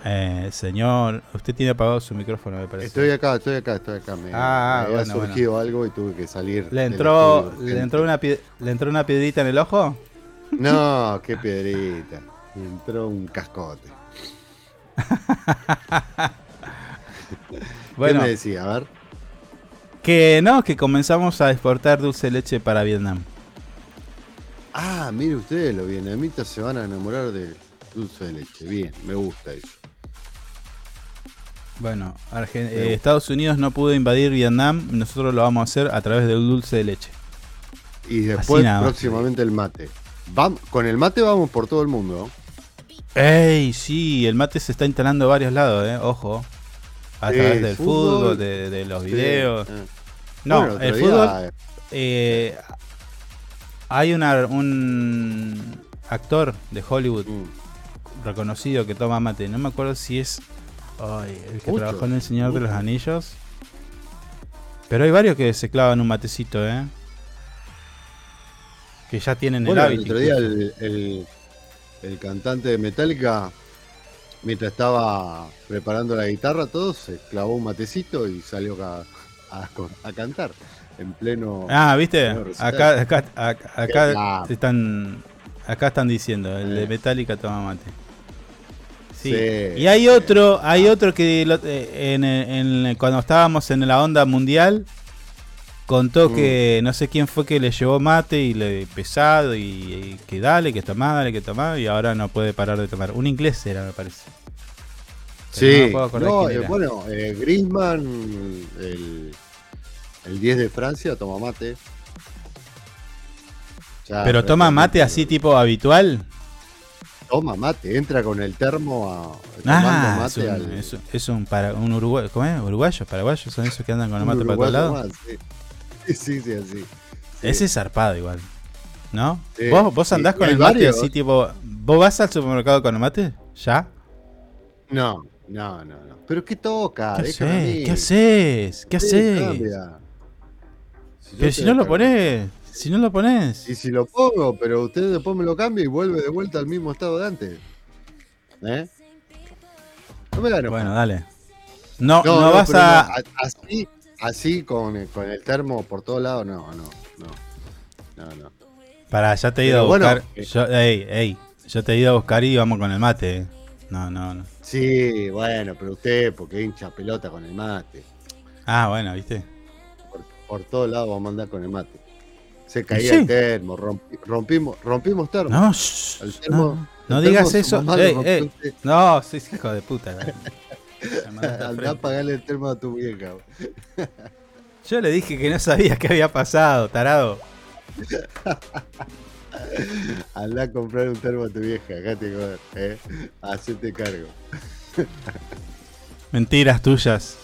Eh, señor, usted tiene apagado su micrófono, me parece. Estoy acá, estoy acá, estoy acá. Me, Ah, me había bueno, surgido algo y tuve que salir. ¿Le entró, estudio ¿le, urgente. entró una, pie- ¿Le entró una piedrita en el ojo? No, qué piedrita. Me entró un cascote. Bueno. ¿Qué me decía? A ver. Que no, que comenzamos a exportar dulce de leche para Vietnam. Ah, mire ustedes, los vietnamitas se van a enamorar de dulce de leche. Bien, me gusta eso. Bueno, Argen- eh, Estados Unidos no pudo invadir Vietnam, nosotros lo vamos a hacer a través del dulce de leche. Y después, próximamente, el mate. Vam- con el mate vamos por todo el mundo. ¡Ey! Sí, el mate se está instalando a varios lados, ¿eh? Ojo. A Sí, través del fútbol, fútbol, de, de los sí, videos. eh. No, Bueno, el día, fútbol. eh, eh, hay una, un actor de Hollywood Mm. reconocido que toma mate. No me acuerdo si es ay, el que Mucho, trabajó en El Señor de los. Anillos. Pero hay varios que se clavan un matecito, ¿eh? Que ya tienen Bueno, el el hábito. otro día el, el- el cantante de Metallica, mientras estaba preparando la guitarra, todo se clavó un matecito y salió a, a- a cantar en pleno. Ah, ¿viste? Acá, acá, acá, acá están, acá están diciendo, el de Eh. Metallica toma mate. Sí. Sí. Y hay otro, hay otro que lo- eh, en, en- cuando estábamos en la onda mundial contó Mm. que no sé quién fue que le llevó mate y le pesado y, y que dale, que tomá, dale, que tomá y ahora no puede parar de tomar. Un inglés era, me parece. Pero no me Sí, no, eh, bueno, eh, Griezmann, el, el 10 de Francia, toma mate. Ya, Pero toma mate así tipo habitual. Toma mate, entra con el termo a, Ah, tomando es mate un, al es un- es un para, un uruguayo, ¿cómo es? ¿Uruguayo? ¿Paraguayo? ¿Son esos que andan con el mate para todos lados? más, sí. Sí, sí, así. Ese es zarpado igual. ¿No? Sí, ¿Vos, vos andás con el mate varios. así tipo. ¿Vos vas al supermercado con el mate? ¿Ya? No, no, no, no. Pero ¿qué toca? ¿Qué haces? ¿Qué haces? ¿Qué haces? Si Pero si no lo pones. Si no lo pones. Y si lo pongo, pero usted después me lo cambia y vuelve de vuelta al mismo estado de antes. ¿Eh? No me la. Bueno, dale. No, no, vas a. así, así con, el- con el termo por todos lados, no, no, no. No, no. Pará, ya te he ido a bueno, buscar. eh. yo, ey, ey. Yo te he ido a buscar y vamos con el mate. eh. No, no, no. Sí, bueno, pero usted, porque hincha pelota con el mate. Ah, bueno, viste. Por, por todos lados vamos a andar con el mate. Se caía Sí. el termo, rompi- rompimos, rompimos termo. No, shh, El termo- no, no el digas termo eso. Ey. No, sí, hijo de puta. Andá a pagarle el termo a tu vieja. Yo le dije que no sabía qué había pasado, tarado. Andá a comprar un termo a tu vieja, acá te joder, eh. Hacete cargo. Mentiras tuyas.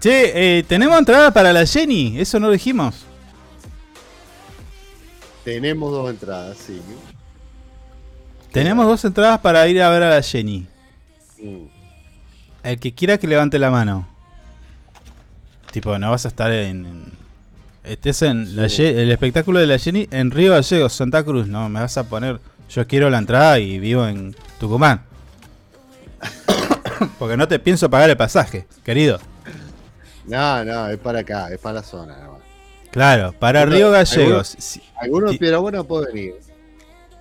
Che, eh, tenemos entrada para la Jenny, eso no lo dijimos. Tenemos dos entradas, sí. Tenemos dos entradas para ir a ver a la Jenny. Mm. El que quiera que levante la mano. Tipo, no vas a estar en. en- estés en la. Ye- el espectáculo de la Jenny en Río Gallegos, Santa Cruz. No, me vas a poner. Yo quiero la entrada y vivo en Tucumán. Porque no te pienso pagar el pasaje, querido. No, no, es para acá, es para la zona. Claro, para Río Gallegos. Si- Algunos ti- piedra buena puede venir.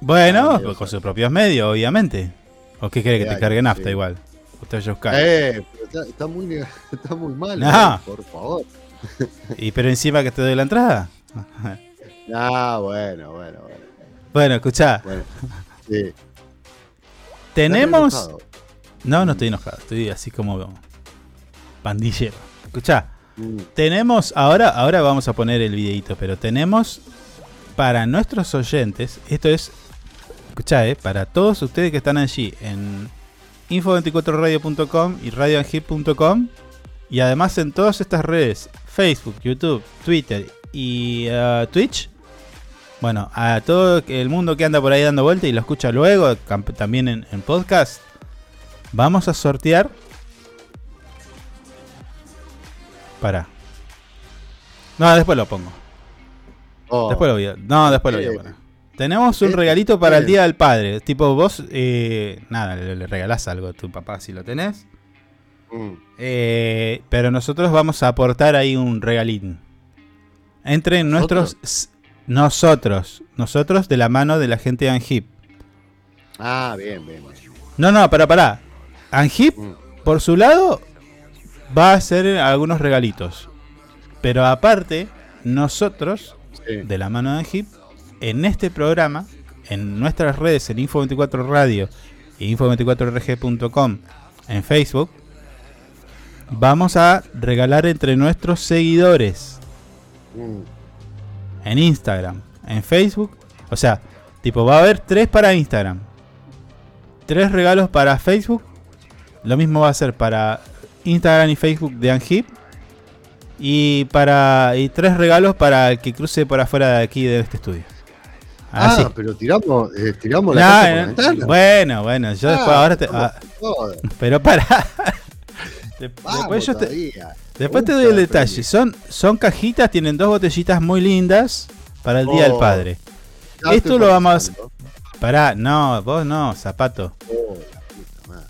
Bueno, Ah, pues con sus propios medios, obviamente. ¿O qué quiere que te cargue nafta sí. igual? Busca. Eh, pero está, está muy, está muy mal. No. eh, Por favor. Y pero encima que te doy la entrada. Ah, bueno, bueno, bueno. Bueno, escuchá. bueno. Sí. Tenemos. No, no estoy enojado, estoy así como pandillero. Escuchá, Mm. tenemos ahora, ahora vamos a poner el videito, pero tenemos para nuestros oyentes, esto es, escuchá, eh, para todos ustedes que están allí en info24radio.com y radioangip.com y además en todas estas redes, Facebook, YouTube, Twitter y uh, Twitch. Bueno, a todo el mundo que anda por ahí dando vuelta y lo escucha luego, también en, en podcast, vamos a sortear. Para. No, después lo pongo. Oh, Después lo voy a. No, después lo voy a Eh, poner. Tenemos un eh, regalito para el eh. Día del Padre. Tipo, vos, eh, nada, le, le regalás algo a tu papá si lo tenés. mm. Eh, pero nosotros vamos a aportar ahí un regalín. Entre nuestros. s- Nosotros. Nosotros de la mano de la gente de Anhip. Ah, bien, bien. bien. No, no, para, para. Anhip, Mm. por su lado, va a hacer algunos regalitos. Pero aparte, nosotros, Sí. de la mano de Anhip, en este programa, en nuestras redes, en Info24 Radio y info24rg.com, en Facebook, vamos a regalar entre nuestros seguidores Mm. en Instagram, en Facebook. O sea, tipo, va a haber tres para Instagram, tres regalos para Facebook. Lo mismo va a ser para Instagram y Facebook de Anhip. Y para y tres regalos para el que cruce por afuera de aquí de este estudio. Así. Ah, pero tiramos, eh, tiramos la No, casa por la eh, ventana. bueno, bueno, yo después Ah, ahora te. ah, pero para. De- después yo te. Después te doy el detalle. Son, son cajitas, tienen dos botellitas muy lindas para el Día del Oh. Padre. Esto lo vamos. Pará, no, vos no, zapato. Oh, la puta madre.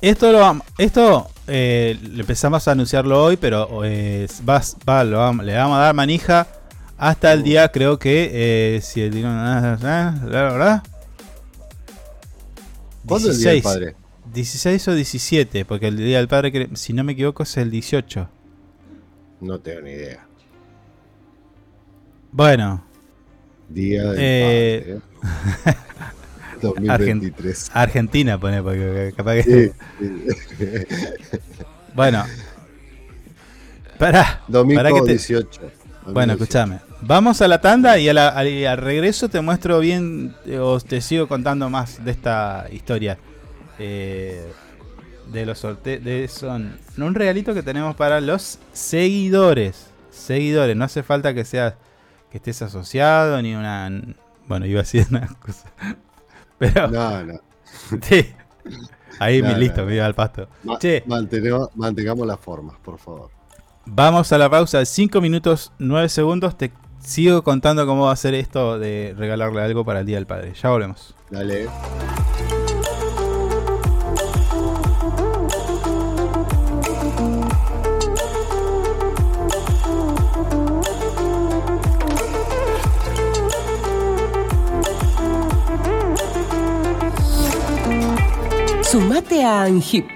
Esto lo esto eh, empezamos a anunciarlo hoy, pero eh, vas- va- lo le vamos a dar manija hasta el día, creo que eh, si el la verdad, ¿Cuándo es el Día del 16. Padre? 16 o 17, porque el Día del Padre, si no me equivoco, es el 18. No tengo ni idea. Bueno, Día del Eh, Padre. 2023. Argentina pone, porque capaz que... Sí. Bueno. Pará. Domingo pará que te- 18. Bueno, escúchame. Vamos a la tanda y a la- al, regreso te muestro bien eh, o te sigo contando más de esta historia. Eh, de los sorteos. De son un regalito que tenemos para los seguidores. Seguidores. No hace falta que seas que estés asociado ni una. Bueno, iba a decir una cosa. Pero. No, no. Sí. Ahí No, listo, no. me iba al pasto. Ma- Che. mantenemos, mantengamos las formas, por favor. Vamos a la pausa de 5 minutos 9 segundos. Te sigo contando cómo va a ser esto de regalarle algo para el Día del Padre. Ya volvemos. Dale. Sumate a ANGIP.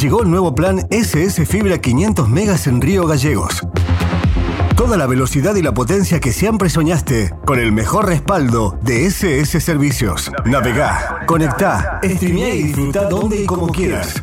Llegó el nuevo plan SS Fibra 500 megas en Río Gallegos. Toda la velocidad y la potencia que siempre soñaste con el mejor respaldo de SS Servicios. Navegá, conectá, streamea y disfruta donde y como quieras.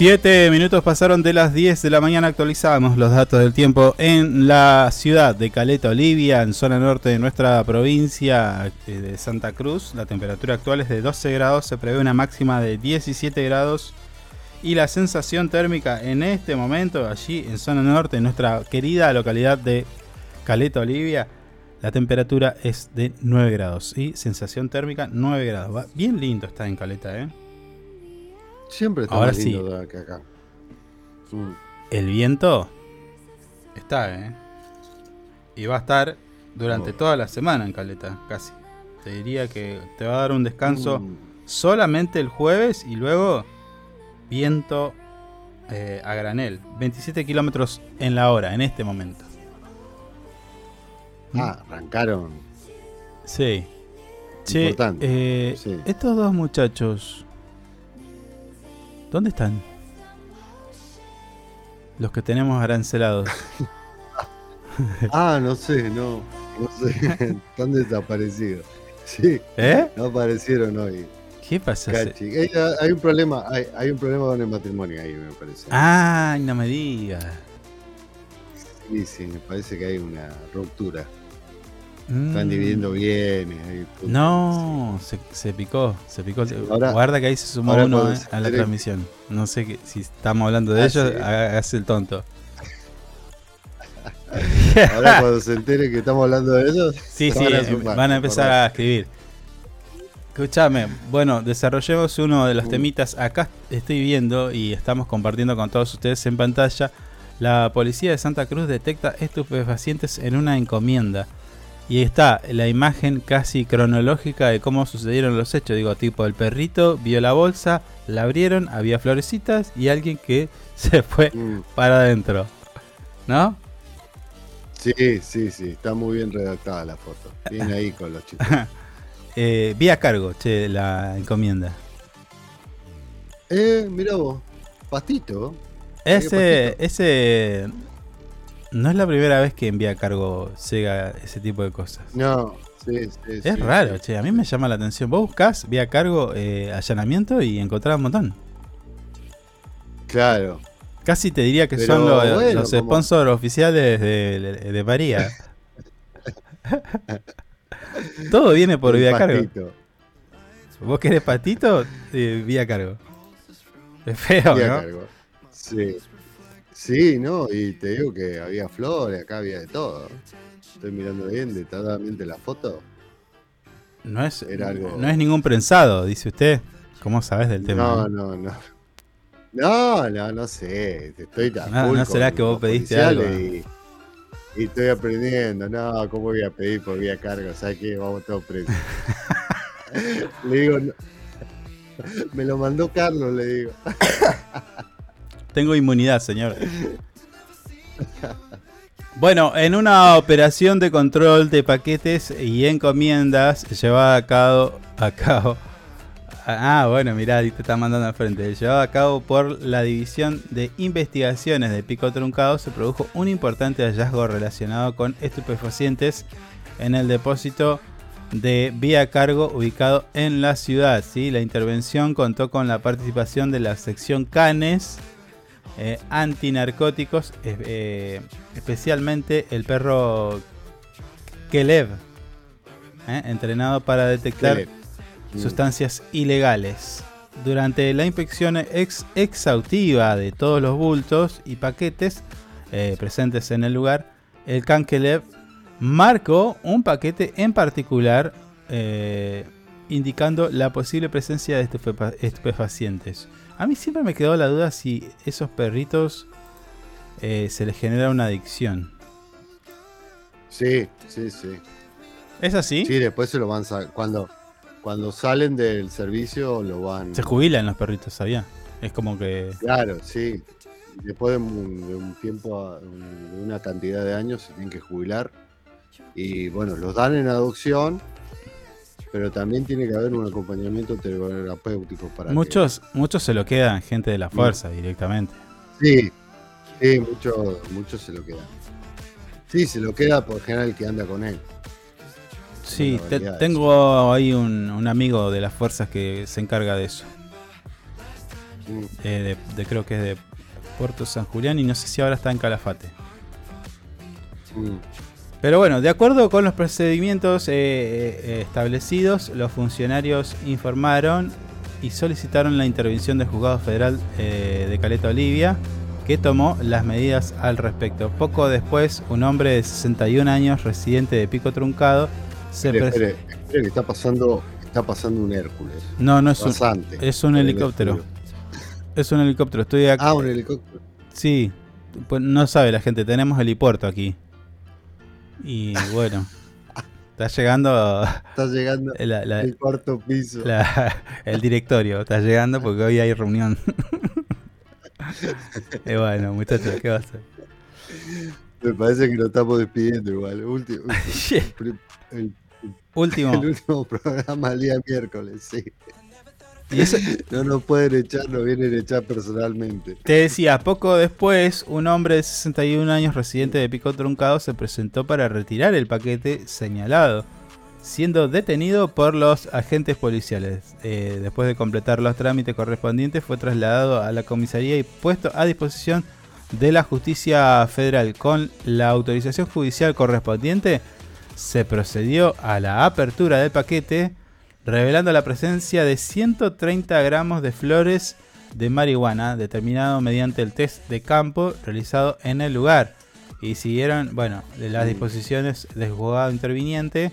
Siete minutos pasaron de las 10 de la mañana. Actualizamos los datos del tiempo en la ciudad de Caleta, Olivia, en zona norte de nuestra provincia eh, de Santa Cruz. La temperatura actual es de 12 grados. Se prevé una máxima de 17 grados. Y la sensación térmica en este momento, allí en zona norte, en nuestra querida localidad de Caleta, Olivia, la temperatura es de 9 grados. Y sensación térmica 9 grados. Bien lindo está en Caleta, ¿eh? Siempre está Ahora más sí. lindo que acá. Mm. El viento está, ¿eh? Y va a estar durante Oh. toda la semana en Caleta, casi. Te diría que te va a dar un descanso Mm. solamente el jueves y luego viento eh, a granel. 27 kilómetros en la hora en este momento. Ah, arrancaron. Sí. Che, Importante. eh, Sí. estos dos muchachos, ¿dónde están? Los que tenemos arancelados. Ah, no sé, no. No sé. Están desaparecidos. Sí. ¿Eh? No aparecieron hoy. ¿Qué pasa? Eh, hay un problema, hay, hay un problema con el matrimonio ahí, me parece. Ay, no me digas. Sí, sí, me parece que hay una ruptura. Mm. Están dividiendo bienes. No, se, se picó, se picó. Ahora- Guarda que ahí se sumó uno eh, a la transmisión. No sé que, si estamos hablando de Ah, ellos, sí. hagas el tonto. Ahora cuando se entere que estamos hablando de ellos, Sí, sí, van a eh, sumar, van a empezar a escribir. Escúchame, bueno, desarrollemos uno de los Uh. temitas. Acá estoy viendo y estamos compartiendo con todos ustedes en pantalla. La policía de Santa Cruz detecta estupefacientes en una encomienda. Y está la imagen casi cronológica de cómo sucedieron los hechos. Digo, tipo, el perrito vio la bolsa, la abrieron, había florecitas y alguien que se fue Mm. para adentro. ¿No? Sí, sí, sí, está muy bien redactada la foto. Bien ahí con los chicos. Eh, vi a cargo, che, la encomienda. Eh, mira vos, pastito. Ese, ese. No es la primera vez que envía a cargo Sega ese tipo de cosas. No, sí, sí. Es raro, che, a mí me llama la atención. Vos buscás vía cargo eh, allanamiento y encontrás un montón. Claro. Casi te diría que Pero son los, bueno, los como- sponsors oficiales de, de María. Todo viene por vía cargo. ¿Vos querés patito? Eh, vía cargo. Es feo, Vía ¿no? cargo. Sí. Sí, no, y te digo que había flores, acá había de todo. Estoy mirando bien detalladamente la foto. No es, Era algo- no es ningún prensado, dice usted. ¿Cómo sabes del tema? No, no, no. No, no, no sé. Estoy a No, ¿no será que vos pediste policiales Y, y estoy aprendiendo. No, ¿cómo voy a pedir por vía cargo? ¿Sabes qué? Vamos todos presos. le digo, no. me lo mandó Carlos, le digo. Tengo inmunidad, señor. Bueno, en una operación de control de paquetes y encomiendas llevada a cabo, a cabo Ah, bueno, mirá, te está mandando al frente. Llevado a cabo por la División de Investigaciones de Pico Truncado, se produjo un importante hallazgo relacionado con estupefacientes en el depósito de vía cargo ubicado en la ciudad. ¿sí? La intervención contó con la participación de la sección Canes eh, antinarcóticos, eh, especialmente el perro Kelev, eh, entrenado para detectar Kelev. Mm. sustancias ilegales. Durante la inspección ex exhaustiva de todos los bultos y paquetes presentes en el lugar, el Kankelev marcó un paquete en particular indicando la posible presencia de estupefa- estupefacientes. A mí siempre me quedó la duda si esos perritos eh, se les genera una adicción. Sí, sí, sí. ¿Es así? Sí, después se lo van cuando cuando salen del servicio lo van. Se jubilan los perritos, ¿sabía? Es como que... Claro, sí. Después de un, de un tiempo, de una cantidad de años, se tienen que jubilar. Y bueno, los dan en adopción, pero también tiene que haber un acompañamiento terapéutico para. que- Muchos, muchos se lo quedan gente de la fuerza directamente. Sí, sí, muchos mucho se lo queda. Sí, se lo queda por general el que anda con él. Sí, te- tengo ahí un, un amigo de las fuerzas que se encarga de eso. Eh, de, de- creo que es de Puerto San Julián y no sé si ahora está en Calafate. Mm. Pero bueno, de acuerdo con los procedimientos eh, eh, establecidos, los funcionarios informaron y solicitaron la intervención del juzgado federal eh, de Caleta Olivia, que tomó las medidas al respecto. Poco después, un hombre de 61 años, residente de Pico Truncado, se Espere, espere, espere que está pasando, está pasando un Hércules. No, no es un, es un helicóptero. Es un helicóptero. Estoy acá. Ah, un helicóptero. Sí, pues no sabe la gente, tenemos helipuerto aquí. Y bueno, está llegando Está llegando la- la- el cuarto piso. la- el directorio, está llegando porque hoy hay reunión. y bueno, muchachos, ¿qué va a hacer? Me parece que lo estamos despidiendo igual. Último, el, el- Último. el último programa el día miércoles, sí. Y eso- No nos pueden echar, nos vienen a echar personalmente. Te decía, poco después, un hombre de 61 años residente de Pico Truncado se presentó para retirar el paquete señalado, siendo detenido por los agentes policiales. Eh, después de completar los trámites correspondientes, fue trasladado a la comisaría y puesto a disposición de la justicia federal. Con la autorización judicial correspondiente, se procedió a la apertura del paquete, revelando la presencia de 130 gramos de flores de marihuana, determinado mediante el test de campo realizado en el lugar. Y siguieron, bueno, de las disposiciones del juzgado interviniente,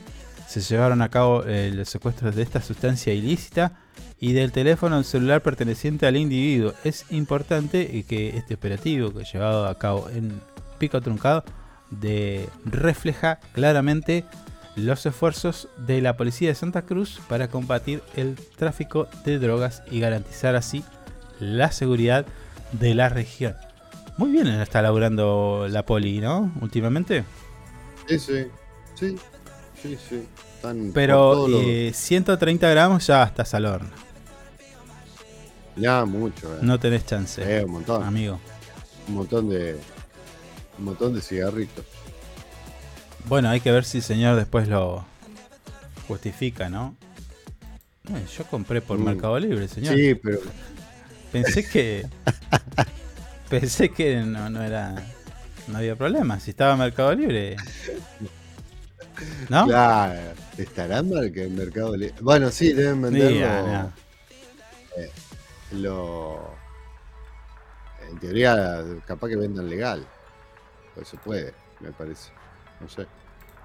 se llevaron a cabo eh, los secuestros de esta sustancia ilícita y del teléfono celular perteneciente al individuo. Es importante que este operativo que llevado a cabo en Pico Truncado de, refleja claramente los esfuerzos de la policía de Santa Cruz para combatir el tráfico de drogas y garantizar así la seguridad de la región. Muy bien está laburando la poli, ¿no? Últimamente. Sí, sí. Sí, sí, sí. Pero todos los- eh, 130 gramos ya estás al horno. Ya, mucho. eh. No tenés chance. Eh, un montón. Amigo. Un montón de. Un montón de cigarritos. Bueno, hay que ver si el señor después lo justifica, ¿no? Eh, yo compré por Mm. Mercado Libre, señor. Sí, pero. Pensé que. pensé que no, no era. No había problema. Si estaba Mercado Libre. ¿No? Claro. ¿Estará en merc- en Mercado Libre? Bueno, sí, deben venderlo. Mira. eh, lo. En teoría, capaz que vendan legal. Pues se puede, me parece. No sé.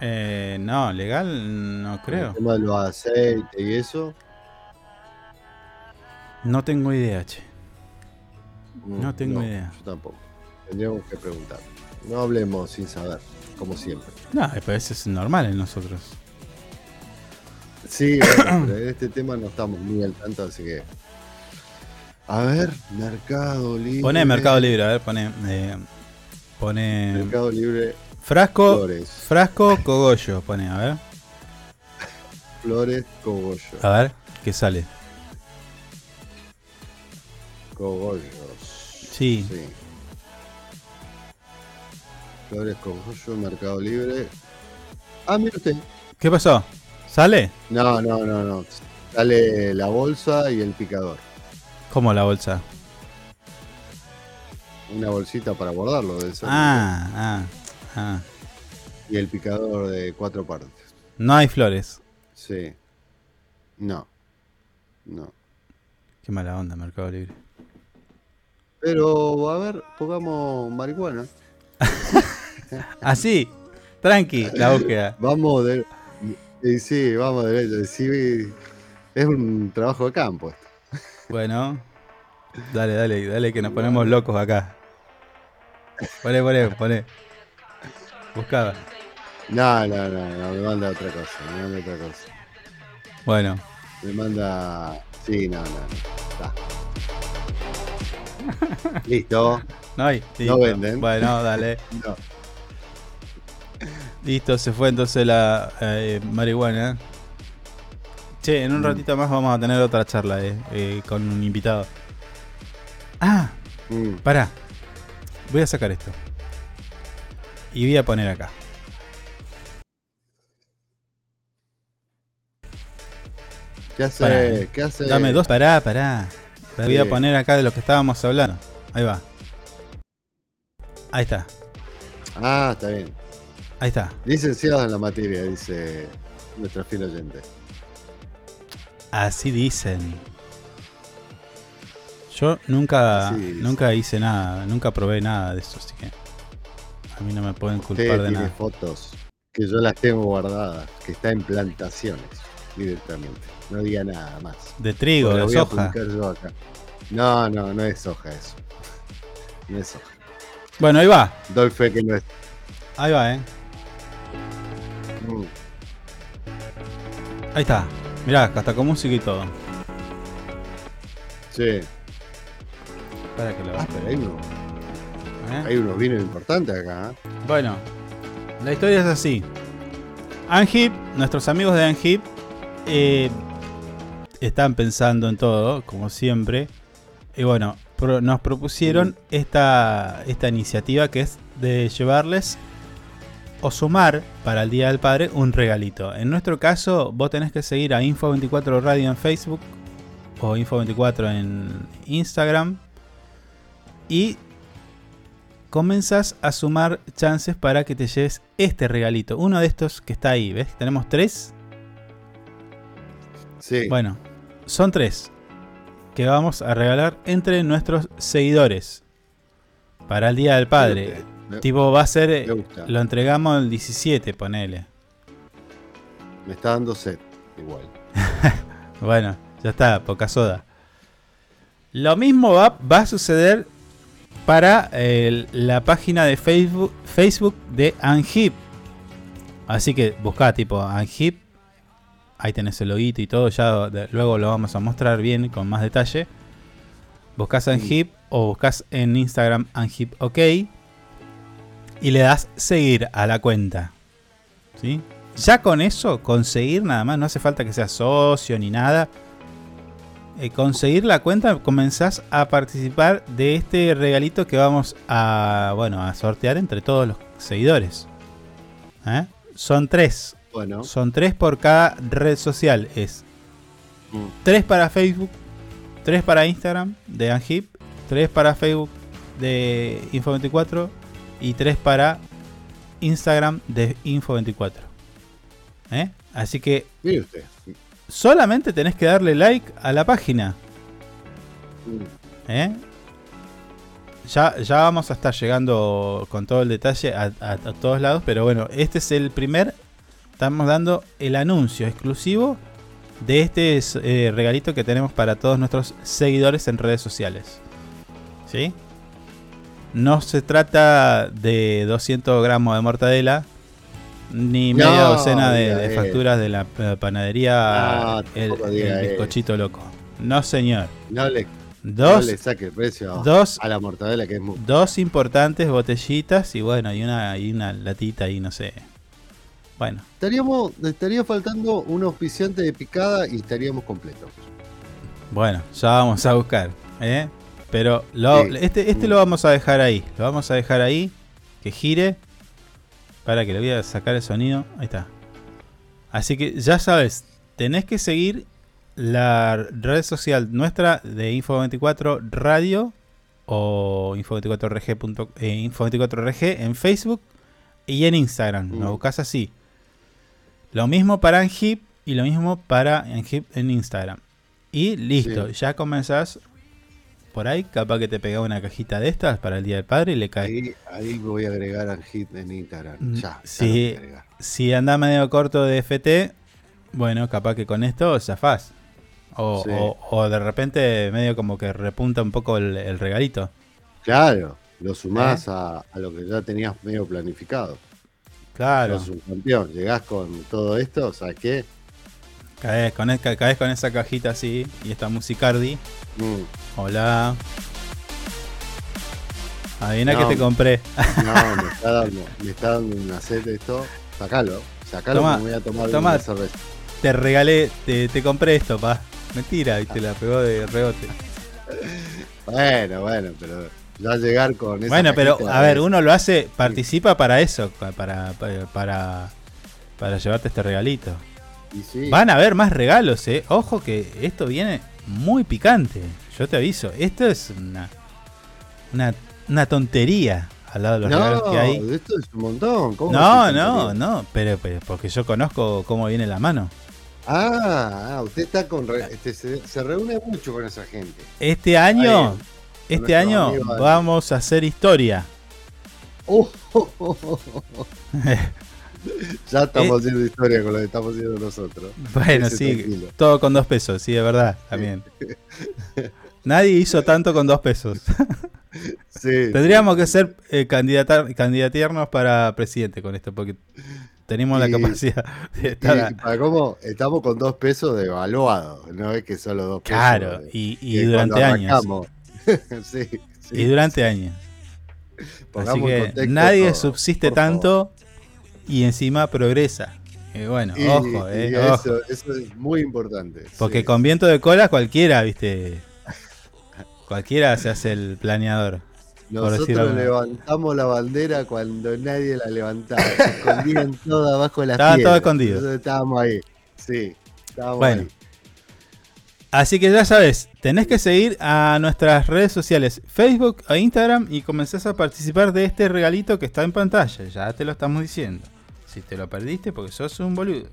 Eh, no, legal no creo. El tema de los aceites y eso. No tengo idea, che. mm, No tengo idea. Yo tampoco. Tendríamos que preguntar. No hablemos sin saber, como siempre. No, pero eso es normal en nosotros. Sí, bueno, pero en este tema no estamos muy al tanto, así que. A ver, Mercado Libre. Pone Mercado Libre, a ver, pone. eh, pone. Mercado Libre, Frasco. Flores. Frasco cogollo, pone, a ver. Flores, Cogollo. A ver, ¿qué sale? Cogollos. Sí. Sí. Flores, Cogollo, Mercado Libre. Ah, mira usted. ¿Qué pasó? ¿Sale? No, no, no, no. Sale la bolsa y el picador. ¿Cómo la bolsa? Una bolsita para guardarlo de. Ah, ah, ah. Y el picador de cuatro partes. No hay flores. Sí. No. No. Qué mala onda, Mercado Libre. Pero, a ver, pongamos marihuana. Así, tranqui, la búsqueda. Vamos de. Y sí, vamos derecho. Sí, es un trabajo de campo esto. Bueno, dale, dale, dale, que nos ponemos locos acá. Poné, poné, poné. Buscaba. No, no, no, no, me manda otra cosa, me manda otra cosa. Bueno, Me manda. Sí, no, no, no. Está. Listo. no hay. No listo. venden. Bueno, dale. No. Listo, se fue entonces la eh, marihuana. Che, en un Mm. ratito más vamos a tener otra charla eh, eh, con un invitado. Ah, Mm. pará. Voy a sacar esto. Y voy a poner acá. ¿Qué hace? Pará. ¿Qué hace? Dame dos. Pará, pará. La voy a Sí. poner acá de lo que estábamos hablando. Ahí va. Ahí está. Ah, está bien. Ahí está. Licenciados en la materia, dice nuestra fiel oyente. Así dicen. Yo nunca, Así nunca hice nada, nunca probé nada de eso, así que a mí no me pueden culpar Usted de tiene nada. fotos que yo las tengo guardadas, que está en plantaciones directamente. No diga nada más. De trigo, Porque de soja. publicar yo acá. No, no, no es soja eso. No es soja. Bueno, ahí va, Doy fe que no es. ahí va, eh. Mm. Ahí está. Mirá, hasta con música y todo. Sí. Para que lo Ah, ¿eh? hay unos vinos importantes acá. ¿eh? Bueno, la historia es así. Angip, nuestros amigos de Angip, eh, están pensando en todo, como siempre. Y bueno, pro- nos propusieron esta, esta iniciativa que es de llevarles o sumar para el Día del Padre un regalito. En nuestro caso, vos tenés que seguir a Info24 Radio en Facebook o Info24 en Instagram. Y comenzás a sumar chances para que te lleves este regalito. Uno de estos que está ahí, ¿ves? Tenemos tres. Sí. Bueno, son tres que vamos a regalar entre nuestros seguidores para el Día del Padre. Me- Tipo, va a ser. eh, me gusta. Lo entregamos el 17, ponele. Me está dando sed, igual. Bueno, ya está, poca soda. Lo mismo va, va a suceder para eh, la página de Facebook, Facebook de Anhip. Así que buscá tipo Anhip. Ahí tenés el loguito y todo. Ya de- luego lo vamos a mostrar bien con más detalle. Buscás Anhip o buscas en Instagram Anhip OK. Y le das seguir a la cuenta. ¿Sí? Ya con eso, conseguir nada más, no hace falta que seas socio ni nada. Eh, conseguir la cuenta, comenzás a participar de este regalito que vamos a, bueno, a sortear entre todos los seguidores. ¿Eh? Son tres. Bueno. Son tres por cada red social. Es Mm. tres para Facebook, 3 para Instagram de Anhip, 3 para Facebook de Info24 y 3 para Instagram de Info24. ¿Eh? Así que Mire usted. Solamente tenés que darle like a la página. Mm. ¿eh? Ya, ya vamos a estar llegando con todo el detalle a, a- a todos lados, pero bueno, este es el primer. Estamos dando el anuncio exclusivo de este eh, regalito que tenemos para todos nuestros seguidores en redes sociales. ¿Sí? No se trata de 200 gramos de mortadela, ni No, media docena de, facturas de la panadería No, el, el bizcochito loco. No, señor. No le, Dos, no le saque el precio dos- a la mortadela que es muy. dos importantes botellitas y bueno, y una, y una latita ahí, no sé. Bueno, Estaríamos, estaría faltando un auspiciante de picada y estaríamos completos. bueno, ya vamos a buscar. ¿eh? Pero lo- Sí. este, este lo vamos a dejar ahí. Lo vamos a dejar ahí. Que gire. Para que le voy a sacar el sonido. Ahí está. Así que ya sabes, tenés que seguir la red social nuestra de Info24 Radio o Info24RG, punto- eh, Info24RG en Facebook y en Instagram. Nos Mm. buscas así. Lo mismo para Anhip y lo mismo para Anhip en Instagram. Y listo, Sí. ya comenzás por ahí. Capaz que te pega una cajita de estas para el Día del Padre y le cae. Ahí, ahí me voy a agregar al hit en Instagram. Mm, Ya. ya lo sí. voy a agregar. Si anda medio corto de FT, bueno, capaz que con esto zafás. O, Sí. o- o de repente medio como que repunta un poco el, el regalito. Claro, lo sumás ¿Eh? a, a lo que ya tenías medio planificado. Claro, Sos un campeón, llegás con todo esto, ¿sabes qué? Caes con, e- caes con esa cajita así y esta musicardi. Mm, Hola. Adivina No. que te compré. no, me está dando, me está dando una sed esto. Sacalo, sacalo Toma, me voy a tomar toma. una cerveza. Te regalé, te, te compré esto, pa. Mentira, y te la pegó de rebote. Bueno, bueno, pero ya llegar con esa Bueno, pero a ver, uno lo hace, participa para eso, pa- para, para, para, para llevarte este regalito. Sí, Van a haber más regalos, eh. Ojo que esto viene muy picante. Yo te aviso, esto es una, una, una tontería al lado de los regalos que hay. No, esto es un montón. ¿cómo No, no, no, pero, pero porque yo conozco cómo viene la mano. Ah, ah, usted está con. re- este, se, se reúne mucho con esa gente. Este año, Ahí, este año vamos a hacer historia. Oh, oh. ya estamos Eh. haciendo historia con lo que estamos haciendo nosotros. Bueno, Ese sí, tranquilo. todo con dos pesos, sí, de verdad, también. Nadie hizo tanto con dos pesos. Sí, Tendríamos que ser eh, candidatearnos para presidente con esto, porque tenemos la capacidad de estar. para cómo estamos con dos pesos de evaluado, no es que solo dos pesos. claro, de- y, y durante años. Y durante años. Así que nadie subsiste tanto y encima progresa. Y bueno, Y- ojo, y eh, ojo. eso, eso es muy importante. Porque sí. con viento de cola cualquiera, viste. Cualquiera se hace el planeador. Nosotros levantamos la bandera cuando nadie la levantaba. Se escondían todas abajo de las Estaban todos escondidos. Nosotros estábamos ahí. Sí, estábamos Bueno. ahí. Así que ya sabes, tenés que seguir a nuestras redes sociales, Facebook e Instagram, y comenzás a participar de este regalito que está en pantalla. Ya te lo estamos diciendo. Si te lo perdiste, porque sos un boludo.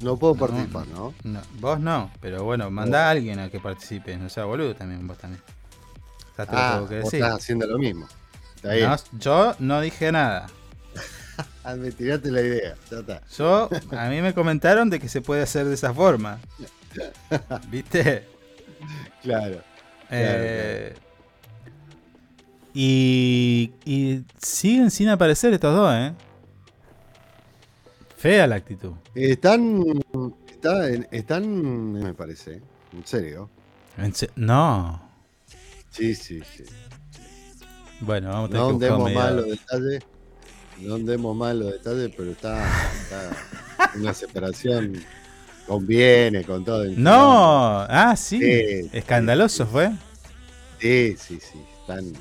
No puedo No, participar, ¿no? No, vos no, pero bueno, mandá a alguien a que participe. No sea boludo también, vos también. Ya te lo Ah, tengo que vos decir. estás haciendo lo mismo. No, yo no dije nada. Ah, me tiraste la idea. Ya está. Yo, a mí me comentaron de que se puede hacer de esa forma. ¿Viste? Claro. Eh, y, y siguen sin aparecer estos dos, ¿eh? Fea la actitud. Están. está- están. Me parece. En serio. En se- No. Sí, sí, sí. Bueno, vamos a tener No que buscar demos mal los detalles. No demos mal los detalles, pero está. está una separación. Conviene con todo. el No, ah, sí. Sí, Escandaloso fue. Sí, sí, sí. Están,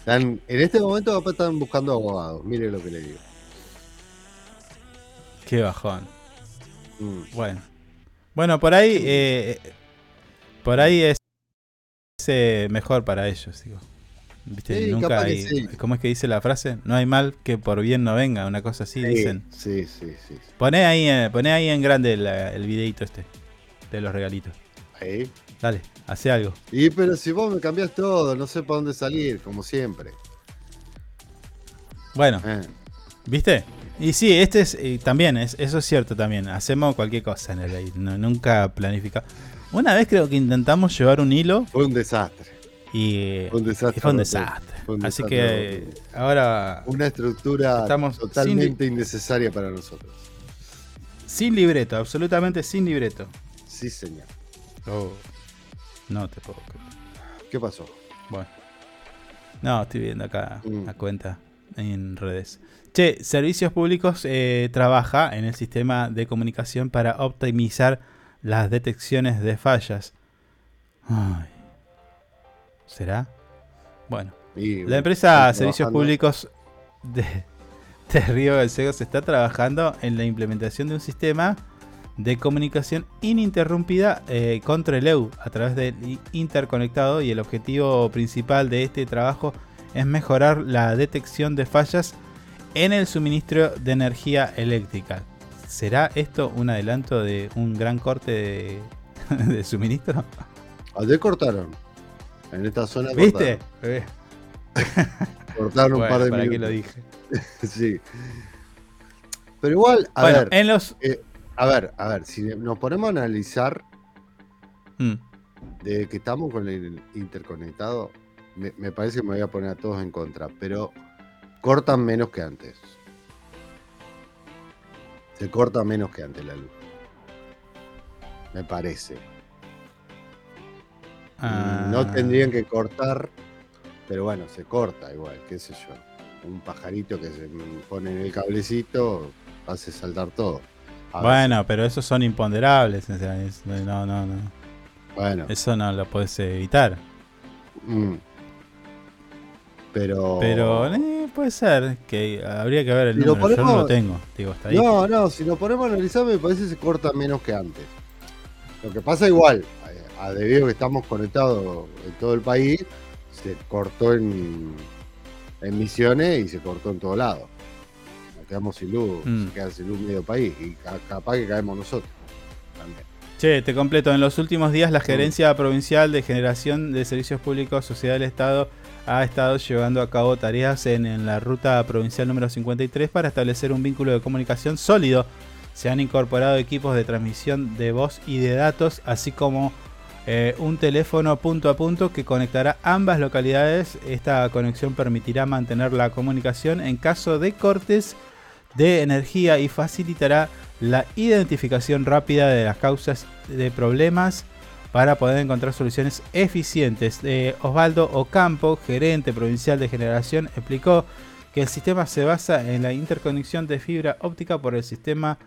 están, en este momento están buscando abogados. Mire lo que le digo. Qué bajón. Mm. Bueno. Bueno, por ahí. eh, por ahí es parece mejor para ellos, digo. ¿Viste? Sí, Nunca hay. sí. ¿Cómo es que dice la frase? No hay mal que por bien no venga, una cosa así Sí, dicen. Sí, sí, sí. Poné ahí, eh, poné ahí en grande la- el videito este de los regalitos. Ahí. Dale, hace algo. Y pero si vos me cambiás todo, no sé para dónde salir, como siempre. Bueno, Eh, ¿viste? Y sí, este es y también, es, eso es cierto también. Hacemos cualquier cosa en el no, nunca planificamos. Una vez creo que intentamos llevar un hilo fue un desastre. y, Fue un desastre y fue un rotundo. desastre. Fue un Así desastre que ahora Una estructura Estamos totalmente innecesaria para nosotros. sin libreto, absolutamente sin libreto. Sí, señor. Oh, no te puedo creer. ¿Qué pasó? Bueno. No, estoy viendo acá Mm. la cuenta en redes. Che, Servicios Públicos eh, trabaja en el sistema de comunicación para optimizar las detecciones de fallas. Ay. ¿Será? Bueno. Y, La empresa Servicios. Públicos de, de Río Gallegos está trabajando en la implementación de un sistema de comunicación ininterrumpida eh, contra el EU a través del interconectado y el objetivo principal de este trabajo es mejorar la detección de fallas en el suministro de energía eléctrica. ¿Será esto un adelanto de un gran corte de, de suministro? Ayer cortaron. En esta zona ¿Viste? cortaron. Eh, Cortaron un bueno, par de ¿para minutos. lo dije? sí. Pero igual, a Bueno, ver, en los... eh, a ver, a ver, si nos ponemos a analizar Mm. de que estamos con el interconectado, me, me parece que me voy a poner a todos en contra, pero cortan menos que antes. Se corta menos que antes la luz. Me parece. Ah. No tendrían que cortar, pero bueno, se corta igual, qué sé yo. Un pajarito que se pone en el cablecito hace saltar todo. A veces. Bueno, pero esos son imponderables. no, no, no. Bueno, Eso no lo puedes evitar. mm. Pero. Pero eh, puede ser que habría que ver el Si lo número. Yo no ponemos- lo tengo. Digo, está ahí. No, no, si nos ponemos a analizar, me parece que se corta menos que antes. Lo que pasa igual, a debido a que estamos conectados en todo el país, se cortó en, en Misiones y se cortó en todo lado. Nos quedamos sin luz, Mm. se queda sin luz medio país y ca- capaz que caemos nosotros también. Che, te completo. En los últimos días, Mm. la Gerencia Provincial de Generación de Servicios Públicos, Sociedad del Estado, ha estado llevando a cabo tareas en, la ruta provincial número 53 para establecer un vínculo de comunicación sólido. Se han incorporado equipos de transmisión de voz y de datos, así como eh, un teléfono punto a punto que conectará ambas localidades. Esta conexión permitirá mantener la comunicación en caso de cortes de energía y facilitará la identificación rápida de las causas de problemas para poder encontrar soluciones eficientes. Eh, Osvaldo Ocampo, gerente provincial de generación, explicó que el sistema se basa en la interconexión de fibra óptica por el sistema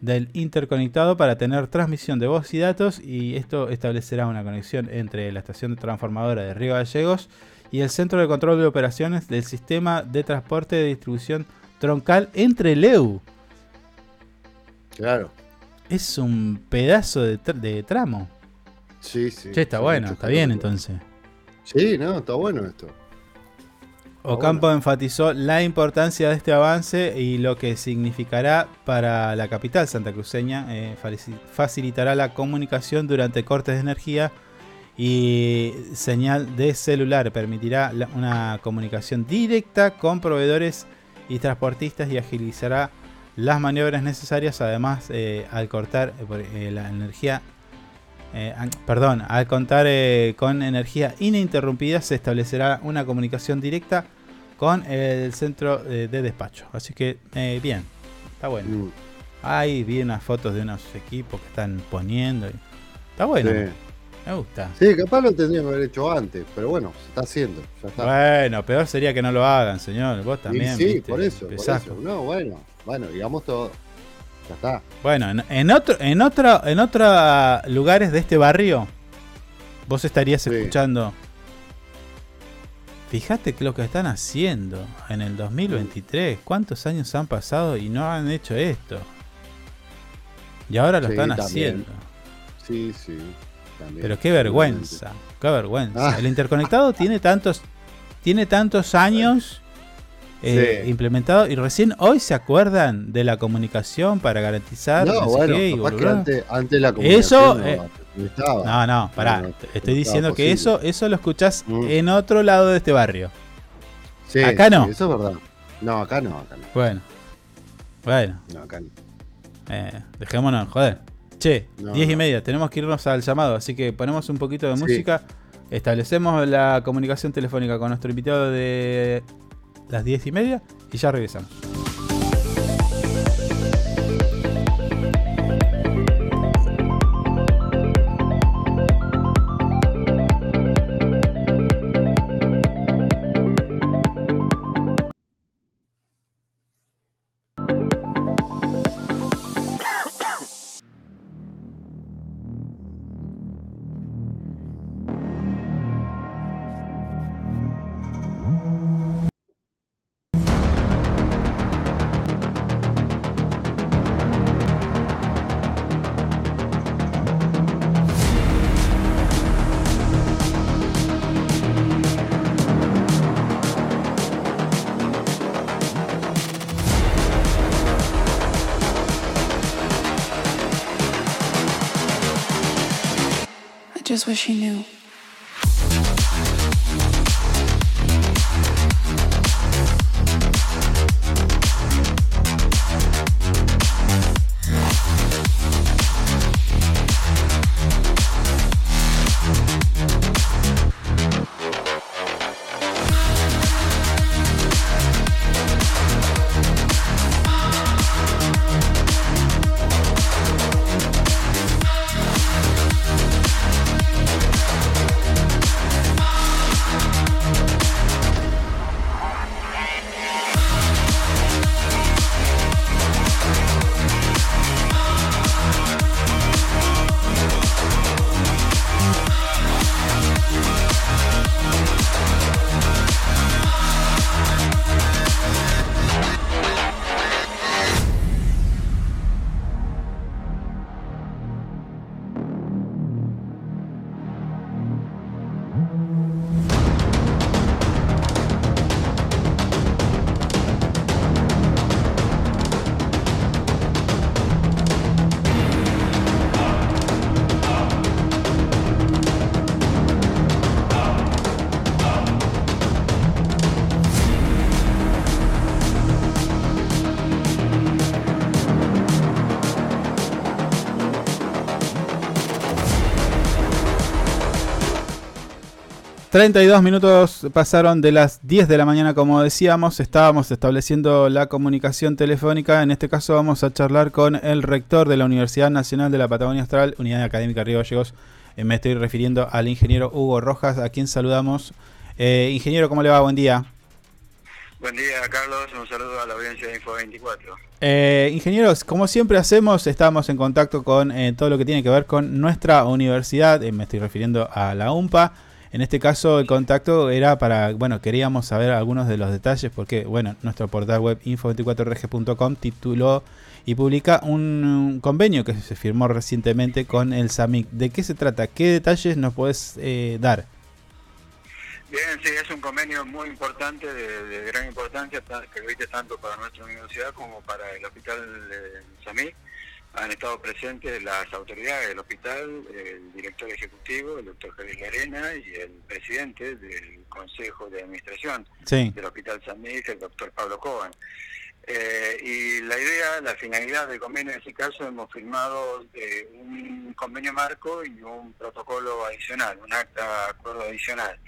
del interconectado para tener transmisión de voz y datos y esto establecerá una conexión entre la estación transformadora de Río Gallegos y el centro de control de operaciones del sistema de transporte de distribución troncal entre LEU. Claro, Es un pedazo de, tr- de tramo. Sí, sí. Che, está sí, bueno, está bien entonces. Sí, no, está bueno esto. Ocampo enfatizó la importancia de este avance y lo que significará para la capital santacruceña. eh, facilitará la comunicación durante cortes de energía y señal de celular. Permitirá la- una comunicación directa con proveedores y transportistas y agilizará las maniobras necesarias. Además, eh, al cortar eh, eh, la energía eh, perdón, al contar eh, con energía ininterrumpida se establecerá una comunicación directa con el centro eh, de despacho. Así que eh, bien, está bueno. Mm, Ahí vi unas fotos de unos equipos que están poniendo. y- Está bueno, sí. me gusta. Sí, capaz lo tendrían que haber hecho antes, pero bueno, se está haciendo. Ya está. Bueno, peor sería que no lo hagan, señor. Vos Y también. sí, viste, por eso, por eso. No, bueno, bueno, digamos todo. Ya está. Bueno, en, en otro, en otro, en otros lugares de este barrio, vos estarías Sí. escuchando. Fíjate que lo que están haciendo en el 2023, cuántos años han pasado y no han hecho esto. Y ahora lo Sí, están también. haciendo. Sí, sí. también. Pero qué vergüenza, qué vergüenza. Ah. El interconectado tiene tantos, tiene tantos años eh, Sí. implementado y recién hoy se acuerdan de la comunicación para garantizar. No, no sé bueno, qué, y capaz que antes, antes la Eso, comunicación no, eh, no estaba. No, no, pará. No, no estoy diciendo que posible. eso, eso lo escuchás Mm. en otro lado de este barrio. Sí, acá no. sí, eso es verdad. No, acá no, acá no. Bueno, bueno, No, acá no. eh, dejémonos, joder. Che, No, 10 y media, tenemos que irnos al llamado, así que ponemos un poquito de música. Establecemos la comunicación telefónica con nuestro invitado de las 10 y media y ya regresamos. 32 minutos pasaron de las 10 de la mañana, como decíamos, estábamos estableciendo la comunicación telefónica. En este caso vamos a charlar con el rector de la Universidad Nacional de la Patagonia Austral, Unidad Académica Río Gallegos. Eh, me estoy refiriendo al ingeniero Hugo Rojas, a quien saludamos. Eh, ingeniero, ¿cómo le va? Buen día. Buen día, Carlos. Un saludo a la audiencia de Info 24. Eh, ingenieros, como siempre hacemos, estamos en contacto con eh, todo lo que tiene que ver con nuestra universidad. Eh, me estoy refiriendo a la UMPA. En este caso, el contacto era para, bueno, queríamos saber algunos de los detalles porque, bueno, nuestro portal web info24rg.com tituló y publica un, convenio que se firmó recientemente con el SAMIC. ¿De qué se trata? ¿Qué detalles nos puedes eh, dar? Bien, sí, es un convenio muy importante, de, de gran importancia, ta- que reviste tanto para nuestra universidad como para el hospital de SAMIC. Han estado presentes las autoridades del hospital, el director ejecutivo, el doctor Javier Larena, y el presidente del Consejo de Administración Sí. del Hospital SAMIC, el doctor Pablo Coban. Eh, y la idea, la finalidad del convenio en este caso, hemos firmado eh, un convenio marco y un protocolo adicional, un acta acuerdo adicional.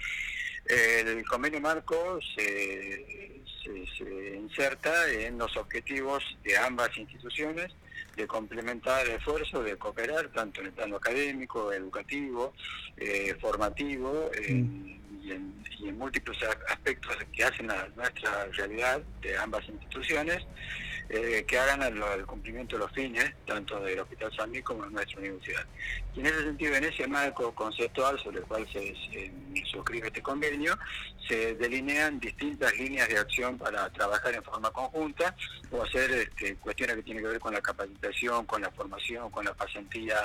El convenio marco se, se- se inserta en los objetivos de ambas instituciones de complementar el esfuerzo, de cooperar tanto en el plano académico, educativo, eh, formativo, en- y, en, y en múltiples aspectos que hacen a nuestra realidad de ambas instituciones. Eh, que hagan el, el cumplimiento de los fines, tanto del Hospital San Miguel como de nuestra universidad. Y en ese sentido, en ese marco conceptual sobre el cual se, se suscribe este convenio, se delinean distintas líneas de acción para trabajar en forma conjunta o hacer este, cuestiones que tienen que ver con la capacitación, con la formación, con la pasantía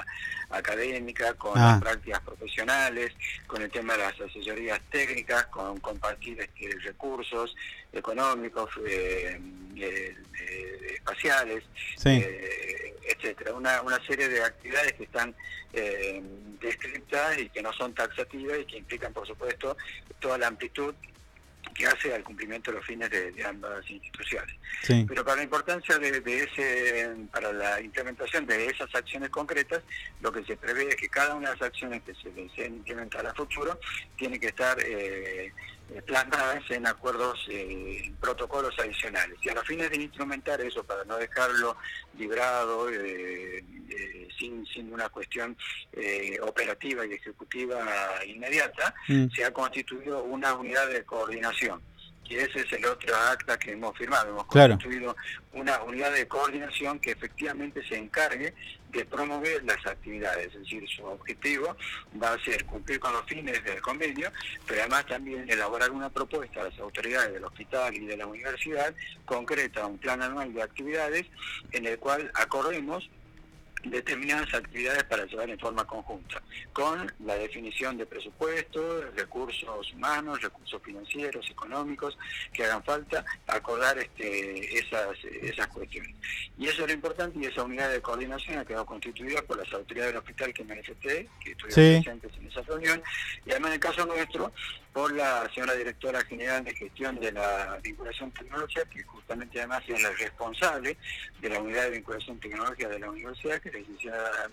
académica, con Ah. las prácticas profesionales, con el tema de las asesorías técnicas, con compartir este, recursos económicos, eh, eh, eh, espaciales, Sí. eh, etcétera. Una, una serie de actividades que están eh, descritas y que no son taxativas y que implican, por supuesto, toda la amplitud que hace al cumplimiento de los fines de, de ambas instituciones. Sí. Pero para la importancia de, de ese, para la implementación de esas acciones concretas, lo que se prevé es que cada una de las acciones que se deseen implementar a futuro tiene que estar eh, eh, plasmadas en acuerdos, eh, protocolos adicionales. Y a los fines de instrumentar eso, para no dejarlo librado, eh, eh, sin, sin una cuestión eh, operativa y ejecutiva inmediata, Mm. se ha constituido una unidad de coordinación. Y ese es el otro acta que hemos firmado. Hemos Claro. constituido una unidad de coordinación que efectivamente se encargue de promover las actividades. Es decir, su objetivo va a ser cumplir con los fines del convenio, pero además también elaborar una propuesta a las autoridades del hospital y de la universidad concreta, un plan anual de actividades en el cual acordemos determinadas actividades para llevar en forma conjunta, con la definición de presupuestos, recursos humanos, recursos financieros, económicos, que hagan falta, acordar este, esas, esas cuestiones. Y eso es lo importante y esa unidad de coordinación ha quedado constituida por las autoridades del hospital que manifesté, que estuvieron Sí. presentes en esa reunión, y además en el caso nuestro, por la señora directora general de gestión de la vinculación tecnológica, que justamente además es la responsable de la unidad de vinculación tecnológica de la universidad, que es la licenciada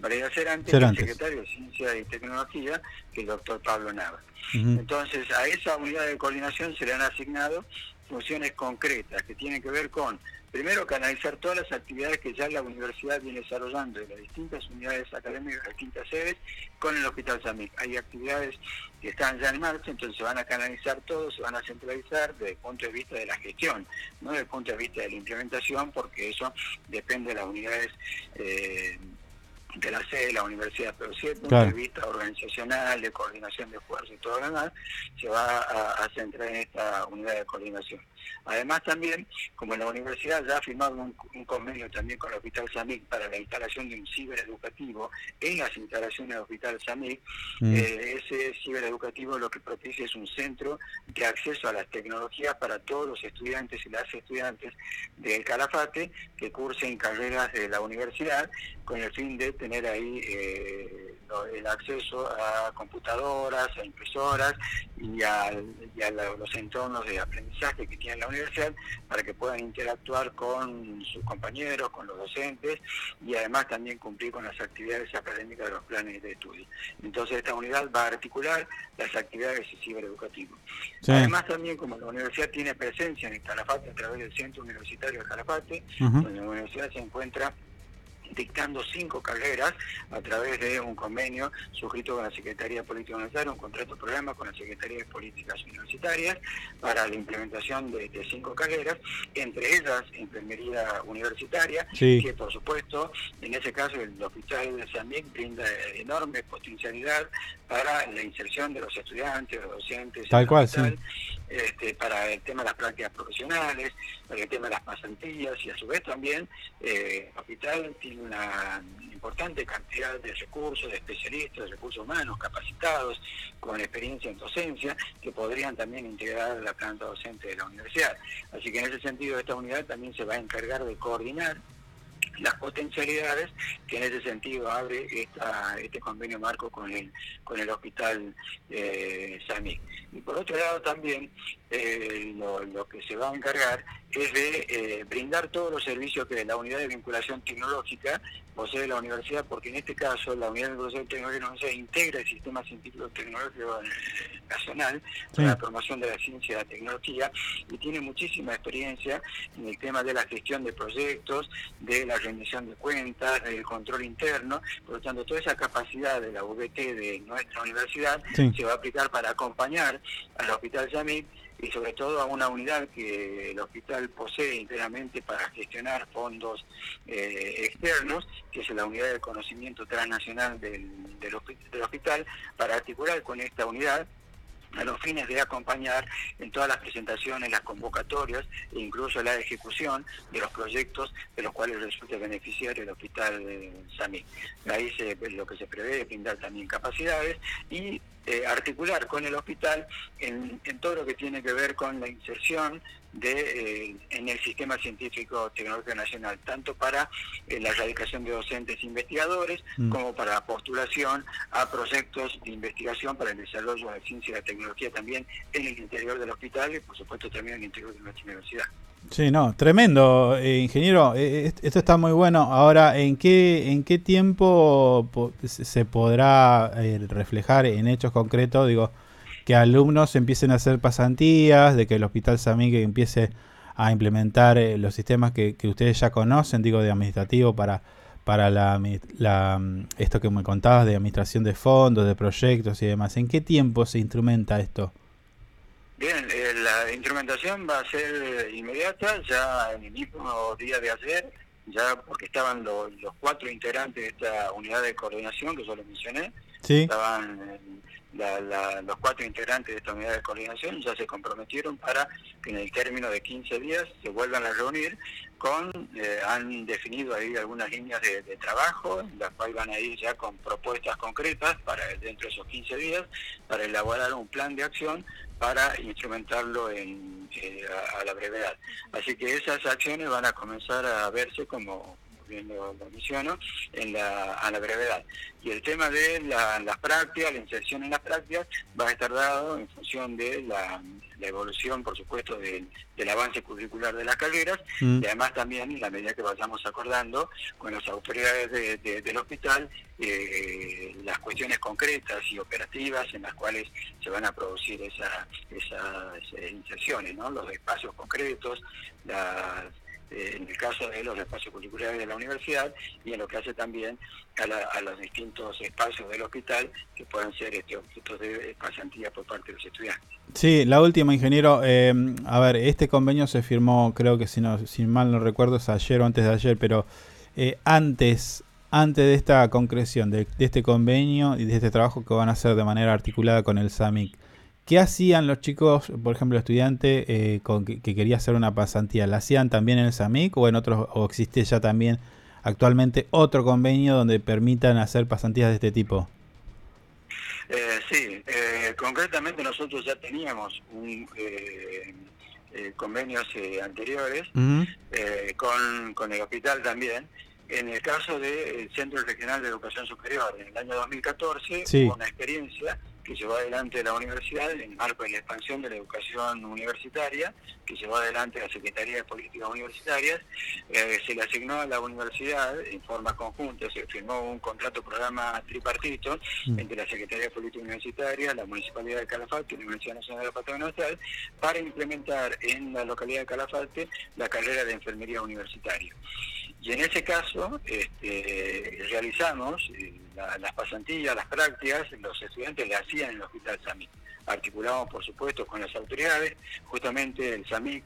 María Cerantes, y el Cerantes. secretario de Ciencia y Tecnología, que es el doctor Pablo Nava. Entonces, a esa unidad de coordinación se le han asignado funciones concretas que tienen que ver con, primero, canalizar todas las actividades que ya la universidad viene desarrollando en las distintas unidades académicas, las distintas sedes, con el Hospital Samik. Hay actividades que están ya en marcha, entonces se van a canalizar todo, se van a centralizar desde el punto de vista de la gestión, no desde el punto de vista de la implementación, porque eso depende de las unidades eh, de la sede de la universidad, pero sí desde punto Claro. de vista organizacional, de coordinación de esfuerzos y todo lo demás, se va a, a centrar en esta unidad de coordinación. Además también, como la universidad ya ha firmado un, un convenio también con el Hospital SAMIC para la instalación de un cibereducativo en las instalaciones del Hospital SAMIC, Mm. eh, ese cibereducativo lo que propicia es un centro de acceso a las tecnologías para todos los estudiantes y las estudiantes del Calafate que cursen carreras de la universidad con el fin de tener ahí eh, el acceso a computadoras, a impresoras y a, y a la- los entornos de aprendizaje que tiene la universidad para que puedan interactuar con sus compañeros, con los docentes y además también cumplir con las actividades académicas de los planes de estudio. Entonces esta unidad va a articular las actividades de cibereducativo. Sí. Además también como la universidad tiene presencia en el Calafate a través del Centro Universitario de Calafate, donde la universidad se encuentra dictando cinco carreras a través de un convenio suscrito con la Secretaría de Política Universitaria, un contrato programa con la Secretaría de Políticas Universitarias para la implementación de, de cinco carreras, entre ellas enfermería universitaria, Sí. que por supuesto, en ese caso el hospital de San Miguel brinda enorme potencialidad para la inserción de los estudiantes, los docentes, en Tal cual, hospital, sí. Este, para el tema de las prácticas profesionales, para el tema de las pasantías y a su vez también eh, el hospital tiene una importante cantidad de recursos, de especialistas, de recursos humanos capacitados, con experiencia en docencia, que podrían también integrar la planta docente de la universidad. Así que en ese sentido esta unidad también se va a encargar de coordinar las potencialidades que en ese sentido abre esta, este convenio marco con el con el hospital eh, SAMIC. Y por otro lado también eh, lo, lo que se va a encargar es de eh, brindar todos los servicios que la unidad de vinculación tecnológica posee la universidad, porque en este caso la unidad de vinculación tecnológica integra el sistema científico tecnológico nacional Sí. para la promoción de la ciencia y la tecnología y tiene muchísima experiencia en el tema de la gestión de proyectos, de la rendición de cuentas, del control interno, por lo tanto toda esa capacidad de la VT de nuestra universidad Sí. se va a aplicar para acompañar al Hospital Yamit y sobre todo a una unidad que el hospital posee internamente para gestionar fondos eh, externos, que es la unidad de conocimiento transnacional del, del del hospital, para articular con esta unidad a los fines de acompañar en todas las presentaciones, las convocatorias e incluso la ejecución de los proyectos de los cuales resulta beneficiario el Hospital Samí. Ahí se, lo que se prevé es brindar también capacidades y eh, articular con el hospital en, en todo lo que tiene que ver con la inserción de, eh, en el sistema científico tecnológico nacional, tanto para eh, la erradicación de docentes e investigadores Mm. como para postulación a proyectos de investigación para el desarrollo de la ciencia y la tecnología también en el interior del hospital y por supuesto también en el interior de nuestra universidad. Sí, no, tremendo, eh, ingeniero. eh, est- esto está muy bueno. Ahora, ¿en qué, en qué tiempo po- se podrá eh, reflejar en hechos concretos? Digo, que alumnos empiecen a hacer pasantías, de que el Hospital Samig empiece a implementar eh, los sistemas que, que ustedes ya conocen, digo, de administrativo para, para la, la, mm, esto que me contabas de administración de fondos, de proyectos y demás. ¿En qué tiempo se instrumenta esto? Bien, eh, la instrumentación va a ser inmediata, ya en el mismo día de ayer, ya porque estaban lo- los cuatro integrantes de esta unidad de coordinación que yo les mencioné, Sí. estaban eh, la- la- los cuatro integrantes de esta unidad de coordinación, ya se comprometieron para que en el término de 15 días se vuelvan a reunir con, eh, han definido ahí algunas líneas de, de trabajo, las cuales van a ir ya con propuestas concretas para dentro de esos 15 días, para elaborar un plan de acción para instrumentarlo en, eh, a, a la brevedad. Así que esas acciones van a comenzar a verse como bien lo, lo menciono, en la, a la brevedad. Y el tema de la- las prácticas, la inserción en las prácticas, va a estar dado en función de la, la evolución, por supuesto, del, del avance curricular de las carreras, Mm. y además también, en la medida que vayamos acordando con las autoridades de- de- del hospital, eh, las cuestiones concretas y operativas en las cuales se van a producir esa- esas eh, inserciones, ¿no? los espacios concretos, las en el caso de los espacios curriculares de la universidad y en lo que hace también a, la- a los distintos espacios del hospital que puedan ser este, objetos de pasantía por parte de los estudiantes. Sí, la última, ingeniero. eh, a ver, este convenio se firmó, creo que si, no, si mal no recuerdo, es ayer o antes de ayer, pero eh, antes, antes de esta concreción, de, de este convenio y de este trabajo que van a hacer de manera articulada con el SAMIC, ¿qué hacían los chicos, por ejemplo, estudiante eh, con que, que quería hacer una pasantía? ¿La hacían también en el SAMIC o en otros, o existe ya también actualmente otro convenio donde permitan hacer pasantías de este tipo? Eh, sí, eh, concretamente nosotros ya teníamos un, eh, eh, convenios eh, anteriores con, con el hospital también. En el caso del Centro Regional de Educación Superior, en el año 2014 Sí. hubo una experiencia que llevó adelante la universidad en el marco de la expansión de la educación universitaria, que llevó adelante la Secretaría de Políticas Universitarias, eh, se le asignó a la universidad en forma conjunta, se firmó un contrato programa tripartito Mm. entre la Secretaría de Política Universitaria, la Municipalidad de Calafate y la Universidad Nacional de la Patagonia Austral para implementar en la localidad de Calafate la carrera de enfermería universitaria. Y en ese caso este, realizamos eh, la- las pasantías, las prácticas, los estudiantes le hacían en el Hospital SAMIC. Articulamos, por supuesto, con las autoridades. Justamente el SAMIC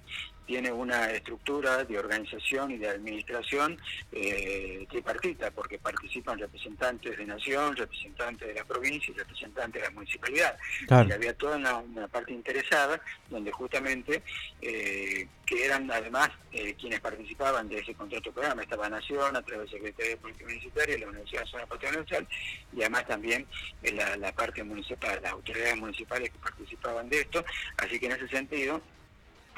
tiene una estructura de organización y de administración eh, tripartita, porque participan representantes de nación, representantes de la provincia y representantes de la municipalidad. Claro. Y había toda una, una parte interesada donde justamente, eh, que eran además eh, quienes participaban de ese contrato programa, estaba Nación a través de Secretaría de Política Universitaria, la Universidad Nacional Patrimonio Nacional, y además también eh, la, la parte municipal, las autoridades municipales que participaban de esto, así que en ese sentido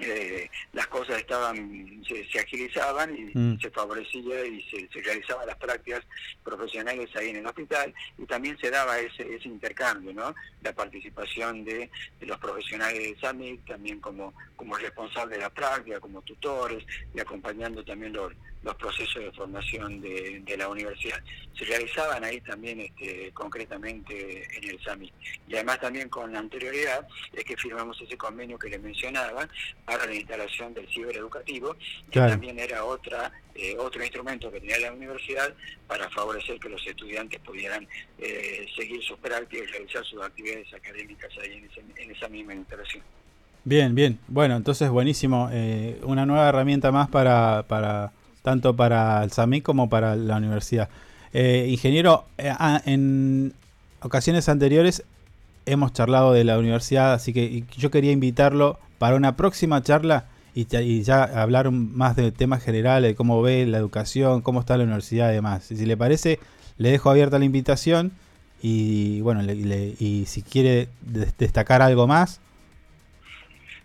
eh, las cosas estaban se, se agilizaban y Mm. se favorecía y se, se realizaban las prácticas profesionales ahí en el hospital y también se daba ese, ese intercambio, ¿no? La participación de, de los profesionales de SAMIC también como, como responsables de la práctica, como tutores y acompañando también los, los procesos de formación de, de la universidad. Se realizaban ahí también este, concretamente en el SAMIC. Y además también con anterioridad es que firmamos ese convenio que le mencionaba para la instalación del cibereducativo, que Claro. también era otra eh, otro instrumento que tenía la universidad para favorecer que los estudiantes pudieran eh, seguir sus prácticas y realizar sus actividades académicas ahí en, ese- en esa misma instalación. Bien, bien. Bueno, entonces buenísimo. Eh, una nueva herramienta más para, para tanto para el SAMIC como para la universidad. Ingeniero, ah, en ocasiones anteriores hemos charlado de la universidad, así que yo quería invitarlo para una próxima charla y, ya- y ya hablar más de temas generales, de cómo ve la educación, cómo está la universidad y demás. Y si le parece, le dejo abierta la invitación y bueno, le- le- y si quiere des- destacar algo más,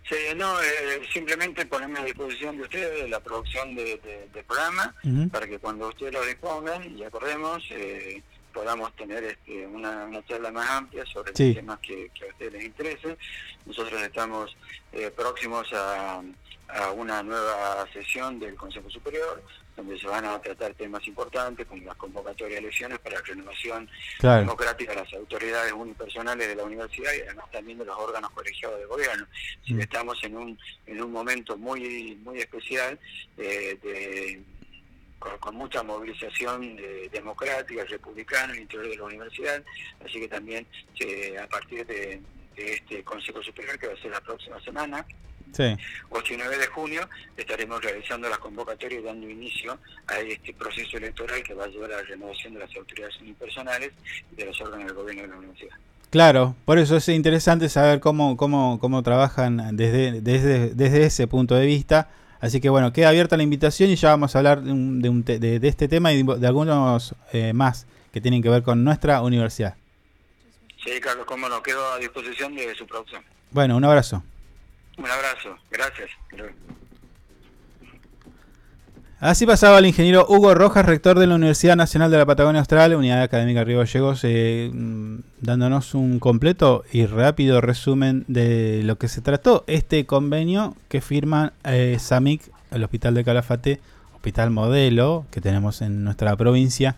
Sí, no, eh, simplemente ponerme a disposición de ustedes la producción de, de- del programa para que cuando ustedes lo dispongan y acordemos eh, podamos tener este, una, una charla más amplia sobre Sí. los temas que, que a ustedes les interesen. Nosotros estamos eh, próximos a, a una nueva sesión del Consejo Superior donde se van a tratar temas importantes como las convocatorias de elecciones para la renovación Claro. democrática de las autoridades unipersonales de la universidad y además también de los órganos colegiados de gobierno. Que estamos en un, en un momento muy, muy especial eh, de, con, con mucha movilización eh, democrática, republicana en el interior de la universidad, así que también eh, a partir de, de este Consejo Superior que va a ser la próxima semana, sí. 8 y 9 de junio estaremos realizando las convocatorias y dando inicio a este proceso electoral que va a llevar a la renovación de las autoridades unipersonales y de los órganos del gobierno de la universidad. Claro, por eso es interesante saber cómo, cómo, cómo trabajan desde, desde, desde ese punto de vista. Así que bueno, queda abierta la invitación y ya vamos a hablar de, un- de, un te- de- de este tema y de, de algunos eh, más que tienen que ver con nuestra universidad. Sí, Carlos, cómo no, quedo a disposición de su producción. Bueno, un abrazo. Un abrazo, gracias. Así pasaba el ingeniero Hugo Rojas, rector de la Universidad Nacional de la Patagonia Austral, Unidad Académica Río Gallegos, eh, dándonos un completo y rápido resumen de lo que se trató este convenio que firman eh, SAMIC, el Hospital de Calafate, hospital modelo que tenemos en nuestra provincia,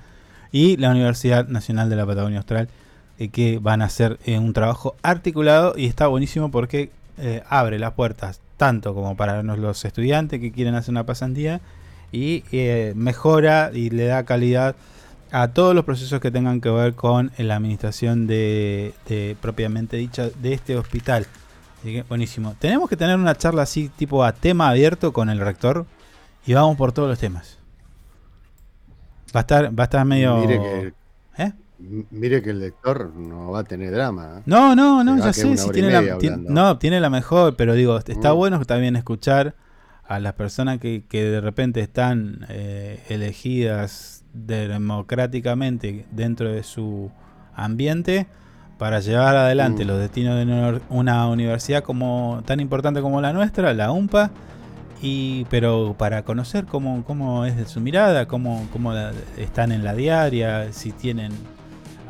y la Universidad Nacional de la Patagonia Austral, eh, que van a hacer eh, un trabajo articulado y está buenísimo porque abre las puertas tanto como para los estudiantes que quieren hacer una pasantía y eh, mejora y le da calidad a todos los procesos que tengan que ver con la administración de, de propiamente dicha de este hospital. Así que buenísimo. Tenemos que tener una charla así tipo a tema abierto con el rector y vamos por todos los temas. Va a estar, va a estar medio. Mire que, ¿Eh? m- mire que el lector no va a tener drama. ¿eh? No, no, no, ya sé si tiene la, ti- no, tiene la mejor, pero digo, está Mm. bueno también escuchar a las personas que, que de repente están eh, elegidas democráticamente dentro de su ambiente para llevar adelante Mm. los destinos de una- universidad como tan importante como la nuestra, la UMPA, y pero para conocer cómo, cómo es de su mirada, cómo, cómo la- están en la diaria, si tienen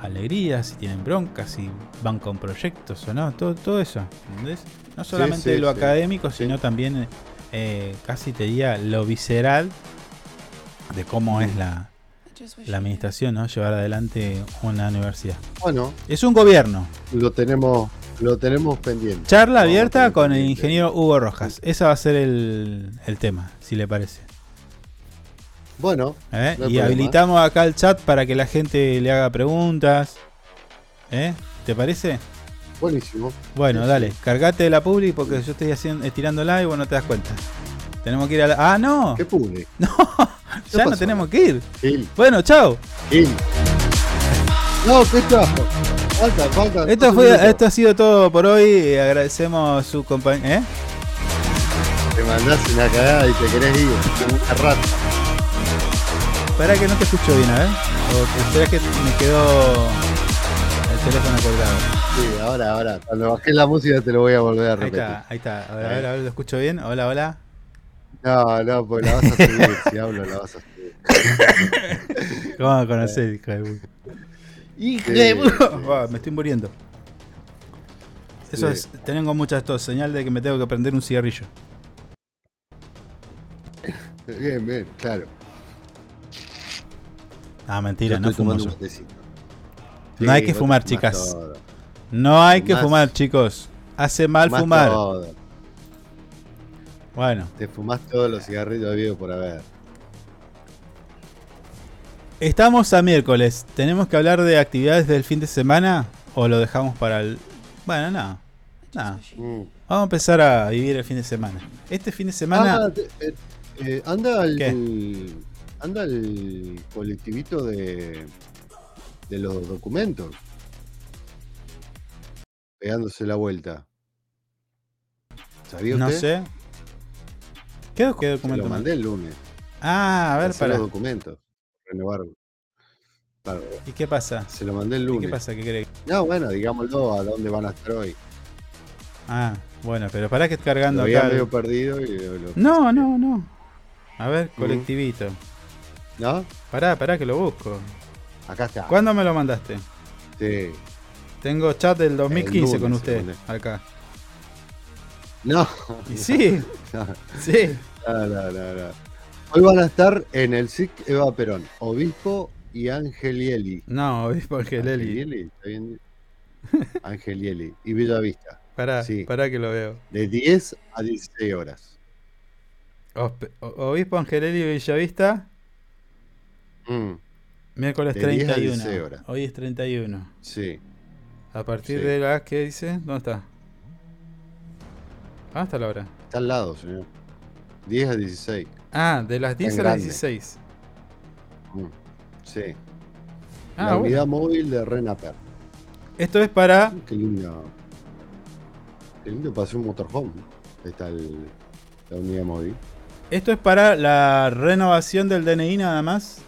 alegrías, si tienen broncas, si van con proyectos o no, todo, todo eso, ¿entendés? No Sí, solamente sí, lo sí. académico, sino también eh, casi te diría lo visceral de cómo es la, la administración, ¿no? Llevar adelante una universidad. Bueno, Es un gobierno. lo tenemos, lo tenemos pendiente. Charla abierta con el ingeniero Hugo Rojas. Ese va a ser el, el tema, si le parece. Bueno, ¿Eh? no y problema. habilitamos acá el chat para que la gente le haga preguntas. ¿Eh? ¿Te parece? Buenísimo. Bueno, Sí, dale, cargate la publi porque yo estoy haciendo, estirándola y vos no te das cuenta. Tenemos que ir a la... ¡Ah, no! ¿Qué publi? No, ya no tenemos que ir. Gil, Bueno, chao. No, ¿qué está? Falta, falta. Esto, fue, esto ha sido todo por hoy. Agradecemos su compañía. ¿Eh? Te mandás una cagada y te querés ir. Una rata. Espera que no te escucho bien, a ver. O espera que me quedó el teléfono colgado. Sí, ahora, ahora. Cuando bajé la música te lo voy a volver a Ahí repetir. está, ahí está. A ver, a ver, a ver, lo escucho bien. Hola, hola. No, no, pues la vas a subir. si hablo, la vas a subir. ¿Cómo me conocés, hija de Sí, de. Buah, Me estoy muriendo. Eso Sí. es, tengo mucha tos, señal de que me tengo que prender un cigarrillo. Bien, bien, claro. Ah, mentira, Yo no estoy No hay que fumar, chicas. todo. No hay que fumar, chicos. Hace mal Fumás fumar. todo. Bueno, Te fumás todos los cigarrillos habidos por haber. estamos a miércoles. ¿Tenemos que hablar de actividades del fin de semana? ¿O lo dejamos para el.? Bueno, no. No. Mm. Vamos a empezar a vivir el fin de semana. Este fin de semana. Ah, te- eh, eh, anda el, ¿Qué? anda el colectivito de, de los documentos. Pegándose la vuelta. ¿Sabía no usted? sé. ¿Qué, doc- qué Se documento? lo mandé el lunes. Ah, a ver, para. los documentos. Renovar. Claro, ¿Y qué pasa? se lo mandé el ¿Y lunes. qué pasa? ¿Qué crees? No, bueno, digámoslo, a dónde van a estar hoy. Ah, bueno, pero pará que Lo cargando había acá. medio perdido y lo- lo- No, no, no. A ver, colectivito. ¿No? Pará, pará que lo busco. Acá está. ¿Cuándo me lo mandaste? Sí. Tengo chat del 2015 El con usted acá. No. Y sí. No. Sí. No, no, no, no. Hoy van a estar en el SIC Eva Perón, Obispo y Angelieli. No, obispo Angelelli. Angelieli, ¿está bien? Angelieli y Bellavista. Pará, Sí. pará que lo veo. De 10 a 16 horas. Obispo Angelelli Villavista, Mm, miércoles De 10 a 31. 16 horas. Hoy es 31. sí. A partir Sí. de las, ¿qué dice? ¿Dónde está? Ah, está la hora. Está al lado, señor. 10 a 16. Ah, de las 10 a las grande. 16. Mm, Sí. Ah, la bueno. unidad móvil de Renaper. Esto es para. Qué lindo. Qué lindo para hacer un motorhome. Está el- la unidad móvil. Esto es para la renovación del DNI nada más.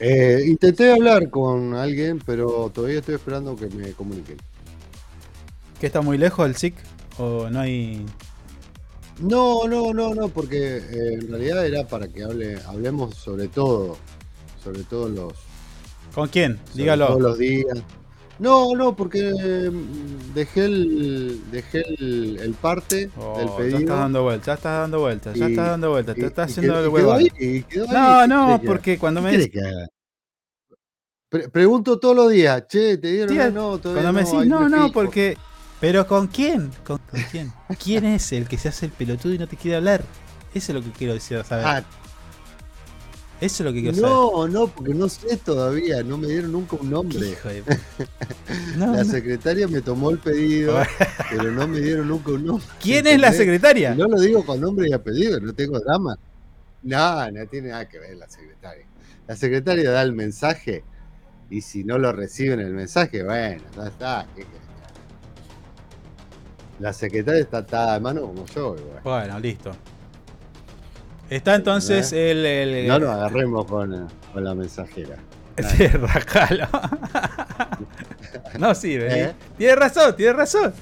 Eh, intenté hablar con alguien, pero todavía estoy esperando que me comuniquen. ¿Que está muy lejos el SIC? ¿O no hay.? No, no, no, no, porque eh, en realidad era para que hable, hablemos sobre todo, sobre todos los, ¿Con quién? Dígalo. todos los días. No, no, porque mm, dejé el, dejé el, el parte Oh, del ya pedido. estás dando vueltas, ya estás dando vueltas, ya estás dando vueltas, te estás haciendo quedó- el huevo. ahí, ahí. No, ¿Qué no, porque cuando ¿Qué me haga? Pre- pregunto todos los días, che, te dieron o no, todavía cuando me no, decís, no, me no, fijo". porque. ¿Pero con quién? ¿Con, con quién? ¿Quién es el que se hace el pelotudo y no te quiere hablar? Eso es lo que quiero decir, saber. Ah, Eso es lo que quiero saber. no, no, porque no sé todavía, no me dieron nunca un nombre. Hijo de- No, la no. secretaria me tomó el pedido, pero no me dieron nunca un nombre. ¿Quién es la secretaria? No lo digo con nombre y apellido, no tengo drama. No, no tiene nada que ver la secretaria. La secretaria da el mensaje y si no lo reciben el mensaje, bueno, ya está. La secretaria está atada de mano como yo, igual. Bueno, listo. Está entonces el. el- No nos agarremos con, con la mensajera. Sí, rajalo. no sirve. ¿Eh? Tiene razón, tiene razón.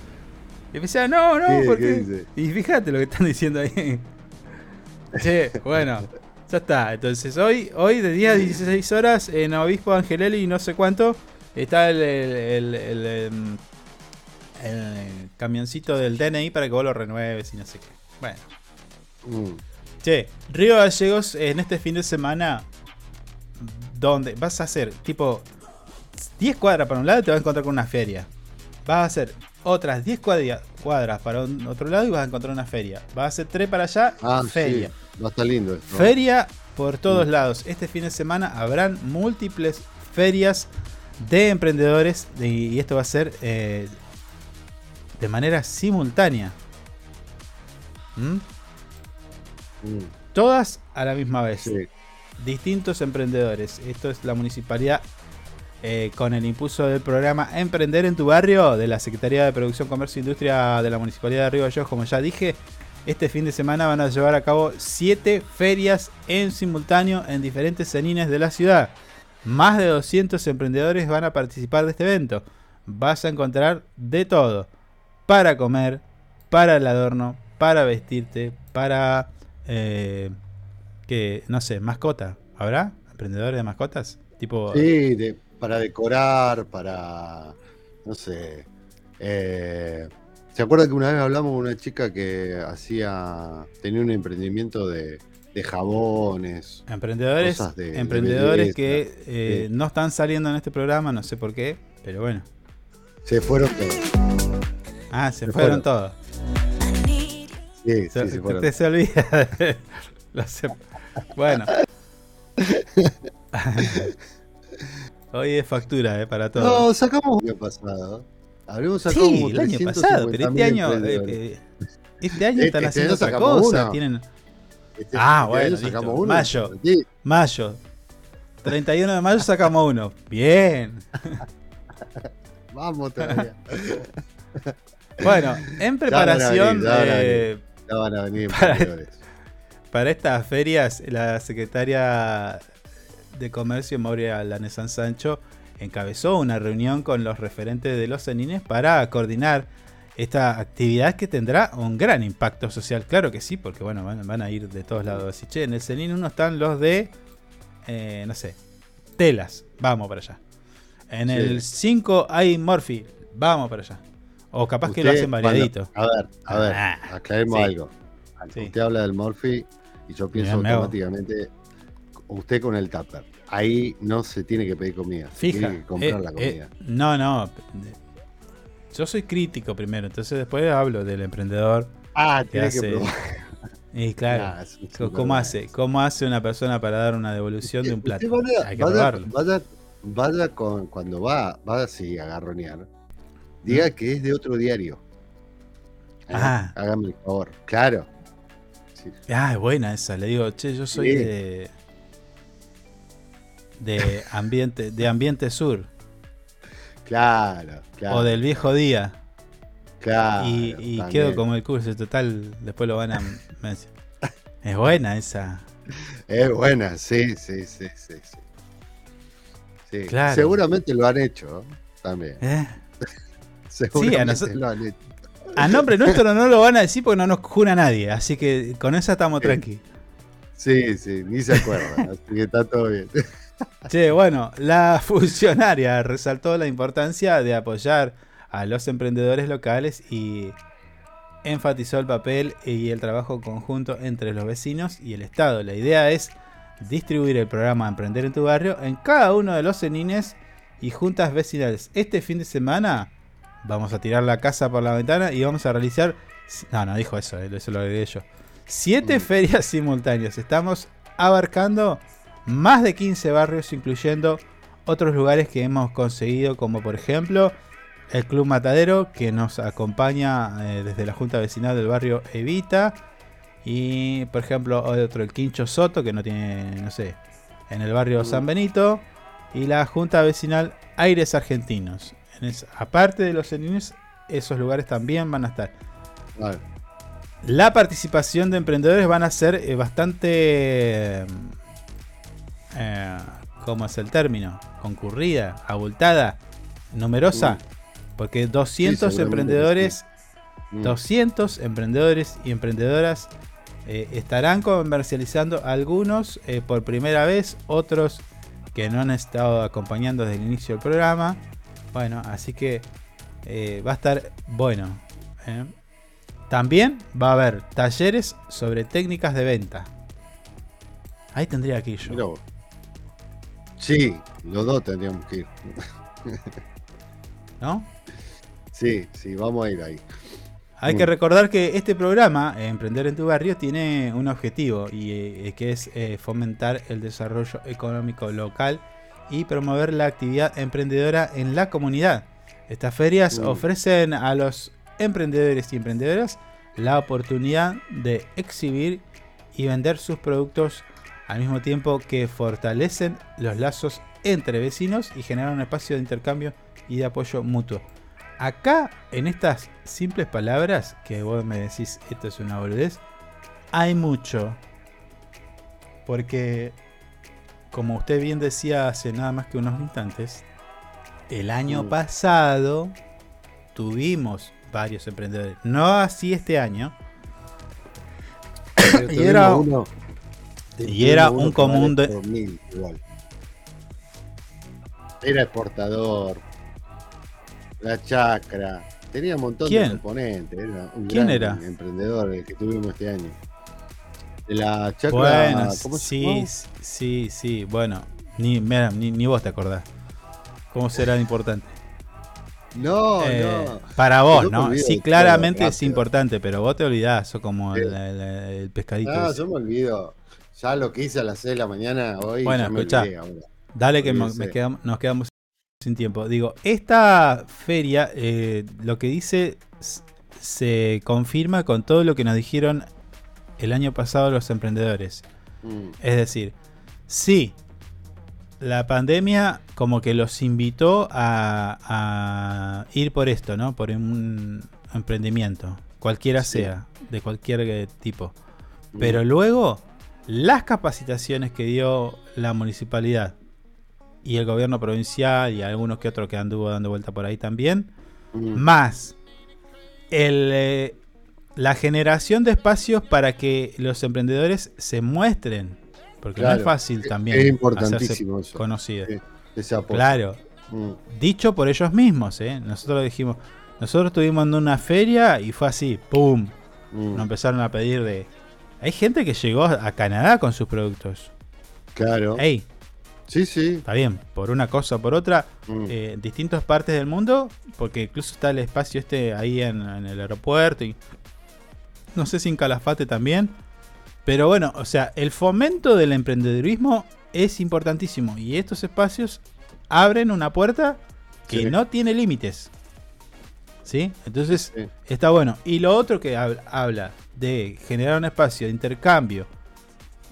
Y me decía, no, no, ¿Qué- qué porque. Y fíjate lo que están diciendo ahí. Che, bueno, ya está. Entonces, hoy, hoy de 10 a 16 horas en Obispo Angelelli y no sé cuánto, está el, el, em, el camioncito del DNI para que vos lo renueves y no sé qué. Bueno. Mm. Che, Río Gallegos en este fin de semana, donde vas a hacer tipo 10 cuadras para un lado y te vas a encontrar con una feria. Vas a hacer otras 10 cuadria- cuadras para un otro lado y vas a encontrar una feria. Vas a hacer 3 para allá, Ah, feria. sí, va a estar lindo esto. Feria por todos Mm. lados. Este fin de semana habrán múltiples ferias de emprendedores de- y esto va a ser eh, de manera simultánea. ¿Mm? Mm, Todas a la misma vez. sí. Distintos emprendedores. Esto es la municipalidad eh, con el impulso del programa Emprender en tu barrio de la Secretaría de Producción, Comercio e Industria de la Municipalidad de Río Gallegos. Como ya dije, este fin de semana van a llevar a cabo 7 ferias en simultáneo en diferentes cenines de la ciudad. Más de 200 emprendedores van a participar de este evento. Vas a encontrar de todo. Para comer, para el adorno, para vestirte, para... eh, que, no sé, mascota. ¿Habrá? ¿Emprendedores de mascotas? Tipo... Sí, de- para decorar, para. No sé. eh, ¿Se acuerda que una vez hablamos con una chica que hacía. tenía un emprendimiento de, de jabones? Emprendedores, cosas de- de emprendedores que eh, sí. no están saliendo en este programa, no sé por qué, pero bueno. Se fueron todos. Ah, se, Se fueron, fueron. todos. Sí, sí, Se, te- se olvida. de em- bueno. Hoy es factura, eh, para todos. No, sacamos el año pasado. Habremos sacado Sí, el año 350.000 pasado, pero este año, eh, eh, este año Este- están este haciendo año otra sacamos cosa. uno. Tienen, Este- ah, bueno, listo. sacamos uno, mayo, sí. mayo. 31 de mayo sacamos uno. Bien. Vamos todavía. Bueno, en preparación eh, Ya van a venir para, emprendedores. para estas ferias, la secretaria de Comercio, Moria Lanesan Sancho, encabezó una reunión con los referentes de los cenines para coordinar esta actividad que tendrá un gran impacto social. Claro que sí, porque bueno, van, van a ir de todos lados. Así, che, en el cenin uno están los de, eh, no sé, telas, vamos para allá. En Sí. el 5 hay Morphy, vamos para allá. O capaz que lo hacen cuando- variadito. A ver, a ver, Ah, aclaremos sí. algo. Usted habla del Morphy y yo pienso Mirá, automáticamente usted con el tupper. Ahí no se tiene que pedir comida, se Fija. tiene que comprar eh, la eh, comida. no, no. Yo soy crítico primero, entonces después hablo del emprendedor. Ah, que tiene que probar. y claro, Nah, ¿cómo hace? ¿Cómo hace una persona para dar una devolución de un plato? Vaya, Hay que vaya- probarlo. vaya- vaya con, cuando va, va así a garronear, diga que es de otro diario. ¿Eh? Ah. Hágame el favor. Claro. Ah, es buena esa. Le digo, che, yo soy Sí. de. de ambiente, de ambiente sur. Claro, claro. o del viejo día. Claro, y quedo como el curso, total, después lo van a. Es buena esa. Es buena, sí, sí, sí, sí. sí. Sí, Claro. Seguramente lo han hecho ¿eh? también. ¿Eh? Seguramente nosotros- lo han hecho. A nombre nuestro no lo van a decir porque no nos jura nadie. Así que con esa estamos tranquilos. Sí, sí, ni se acuerdan. así que está todo bien. Che, bueno, la funcionaria resaltó la importancia de apoyar a los emprendedores locales y enfatizó el papel y el trabajo conjunto entre los vecinos y el Estado. La idea es distribuir el programa Emprender en tu barrio en cada uno de los cenines y juntas vecinales. Este fin de semana vamos a tirar la casa por la ventana y vamos a realizar... No, no dijo eso, eh, eso lo agregué yo. Siete ferias simultáneas. Estamos abarcando más de 15 barrios, incluyendo otros lugares que hemos conseguido, como por ejemplo el Club Matadero, que nos acompaña eh, desde la Junta Vecinal del barrio Evita. Y por ejemplo, otro, el Quincho Soto, que no tiene, no sé, en el barrio San Benito. Y la Junta Vecinal Aires Argentinos. En aparte de los cenines, esos lugares también van a estar. Vale. La participación de emprendedores van a ser eh, bastante. Eh, ¿Cómo es el término? Concurrida, abultada, numerosa. Porque 200 seguramente emprendedores, Mm. 200 emprendedores y emprendedoras eh, estarán comercializando algunos por primera vez, otros que no han estado acompañando desde el inicio del programa. Bueno, así que eh, va a estar bueno. ¿eh? También va a haber talleres sobre técnicas de venta. Ahí tendría que ir yo. Mirá. Sí, los dos tendríamos que ir. ¿No? Sí, sí, vamos a ir ahí. Hay Mm. que recordar que este programa, Emprender en tu barrio, tiene un objetivo y eh, que es eh, fomentar el desarrollo económico local y promover la actividad emprendedora en la comunidad. Estas ferias ofrecen a los emprendedores y emprendedoras la oportunidad de exhibir y vender sus productos al mismo tiempo que fortalecen los lazos entre vecinos y generan un espacio de intercambio y de apoyo mutuo. Acá, en estas simples palabras, que vos me decís esto es una boludez, hay mucho. Porque, como usted bien decía hace nada más que unos instantes, el año Mm. pasado tuvimos varios emprendedores. No así este año. Y era, uno- y era un común de... por mil, igual. Era exportador. La chacra. Tenía un montón ¿Quién? de componentes. Era un ¿Quién gran era? emprendedor el que tuvimos este año. De la chacra. Bueno, ¿cómo se sí, llamaba? sí, sí, bueno, ni, mira, ni, ni vos te acordás. ¿Cómo será importante? No, Eh, no. Para vos, Yo ¿no? olvido Sí, claramente es importante, pero vos te olvidás, sos como el, el- el pescadito. No, ese. yo me olvido. Ya lo que hice a las 6 de la mañana hoy. Bueno, escuchá. Dale que me- me nos quedamos sin tiempo. Digo, esta feria, eh, lo que dice, se confirma con todo lo que nos dijeron el año pasado los emprendedores. Mm. Es decir, sí, la pandemia como que los invitó a, a ir por esto, ¿no? Por un emprendimiento, cualquiera Sí. sea, de cualquier eh, tipo. Mm. Pero luego, las capacitaciones que dio la municipalidad y el gobierno provincial y algunos que otros que anduvo dando vuelta por ahí también, Mm. más el, eh, la generación de espacios para que los emprendedores se muestren. Porque no es fácil también es importantísimo hacerse eso. conocido. Ese apoyo. Claro. Mm. Dicho por ellos mismos, ¿eh? Nosotros dijimos, nosotros estuvimos en una feria y fue así, ¡pum! Mm. Nos empezaron a pedir de... Hay gente que llegó a Canadá con sus productos. Claro. Ey, Sí, sí. está bien, por una cosa o por otra, Mm. eh, en distintas partes del mundo, porque incluso está el espacio este ahí en, en el aeropuerto y no sé si en Calafate también. Pero bueno, o sea, el fomento del emprendedurismo es importantísimo y estos espacios abren una puerta que Sí. no tiene límites. ¿Sí? Entonces Sí. está bueno. Y lo otro que hab- habla de generar un espacio de intercambio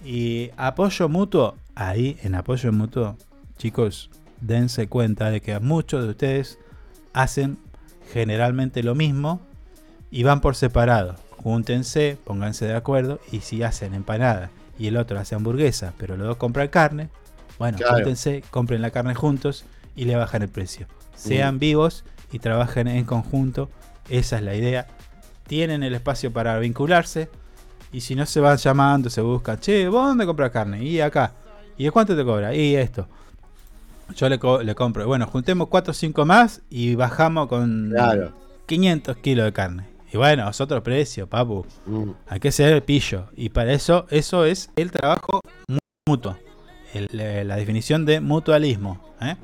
y apoyo mutuo, ahí en apoyo mutuo, chicos, dense cuenta de que muchos de ustedes hacen generalmente lo mismo y van por separado. Júntense, pónganse de acuerdo y si hacen empanada y el otro hace hamburguesa, pero los dos compran carne, bueno, Claro. júntense, compren la carne juntos y le bajan el precio. Sean vivos y trabajen en conjunto, esa es la idea. Tienen el espacio para vincularse y si no se van llamando, se buscan, che, ¿vos dónde compras carne? Y acá. ¿Y de cuánto te cobra? Y esto. Yo le, co- le compro. Bueno, juntemos 4 o 5 más y bajamos con Claro. 500 kilos de carne. Y bueno, es otro precio, papu. Mm. Hay que ser el pillo. Y para eso, eso es el trabajo mu- mutuo. El- la definición de mutualismo. ¿eh?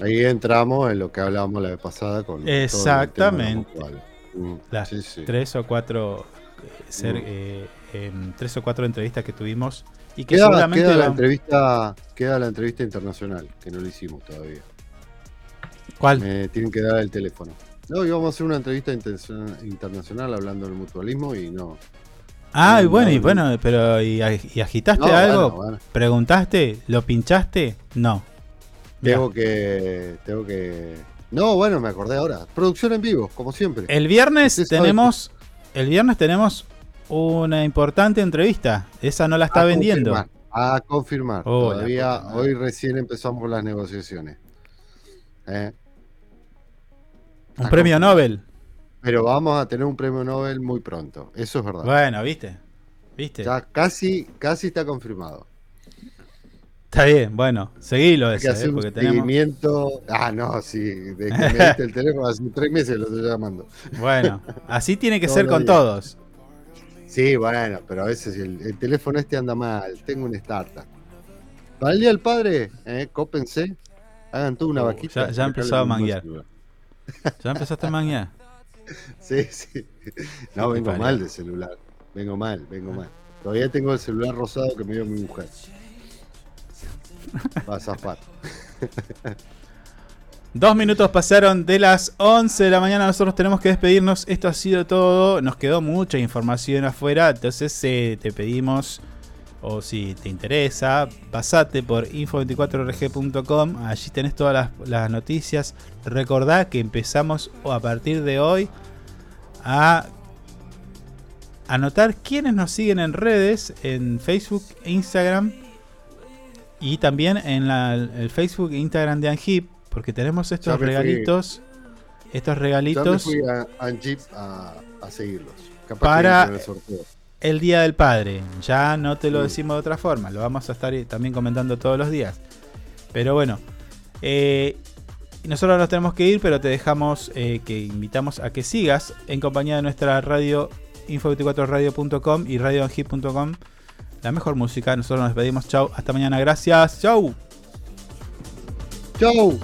Ahí entramos en lo que hablábamos la vez pasada con Exactamente. Mm, Las sí, sí. tres o cuatro eh, ser, Mm. eh, em, tres o cuatro entrevistas que tuvimos y que Queda, seguramente queda la entrevista, queda la entrevista internacional, que no la hicimos todavía. ¿Cuál? Me tienen que dar el teléfono. No, íbamos a hacer una entrevista internacional hablando del mutualismo y no. Ah, y no, bueno, y no. bueno, pero ¿y, ag- y agitaste No, algo? bueno, bueno. ¿Preguntaste? ¿Lo pinchaste? No. Mirá, Tengo que. Tengo que. No, bueno, me acordé ahora. Producción en vivo, como siempre. El viernes tenemos. El viernes tenemos una importante entrevista. Esa no la está A vendiendo. confirmar, A confirmar. Oh, Todavía hoy recién empezamos las negociaciones. ¿Eh? Un premio. Nobel. Pero vamos a tener un premio Nobel muy pronto. Eso es verdad. Bueno, ¿viste? ¿Viste? Ya casi, casi está confirmado. Está bien, bueno, seguilo ese, hacer eh, un porque tenemos. seguimiento. Ah, no, sí. De que me diste el teléfono hace tres meses lo estoy llamando. Bueno, así tiene que ser con días. todos. Sí, bueno, pero a veces el, el teléfono este anda mal. Tengo un startup. Para el día del padre, eh, cópense. Hagan tú una Oh, vaquita. ya- ya empezó a manguear. ¿Ya empezaste a manguear? Sí, sí. No, vengo mal de celular. Vengo mal, vengo mal. Todavía tengo el celular rosado que me dio mi mujer. Va a zafar. Dos minutos pasaron de las 11 de la mañana. Nosotros tenemos que despedirnos. Esto ha sido todo. Nos quedó mucha información afuera. Entonces eh, te pedimos, o si te interesa, pasate por info24rg.com. Allí tenés todas las, las noticias. Recordá que empezamos a partir de hoy a anotar quienes nos siguen en redes, en Facebook e Instagram. Y también en la- el Facebook e Instagram de Angip, porque tenemos estos Ya regalitos. Estos Ya me regalitos fui a, a Jeep a, a seguirlos. Capaz Para- el sorteo el Día del Padre. Ya no te lo decimos de otra forma, lo vamos a estar también comentando todos los días. Pero bueno, eh, nosotros nos tenemos que ir, pero te dejamos eh, que invitamos a que sigas en compañía de nuestra radio info24radio.com y radiohit.com. La mejor música, nosotros nos despedimos. Chau, hasta mañana, gracias. Chau. Chau.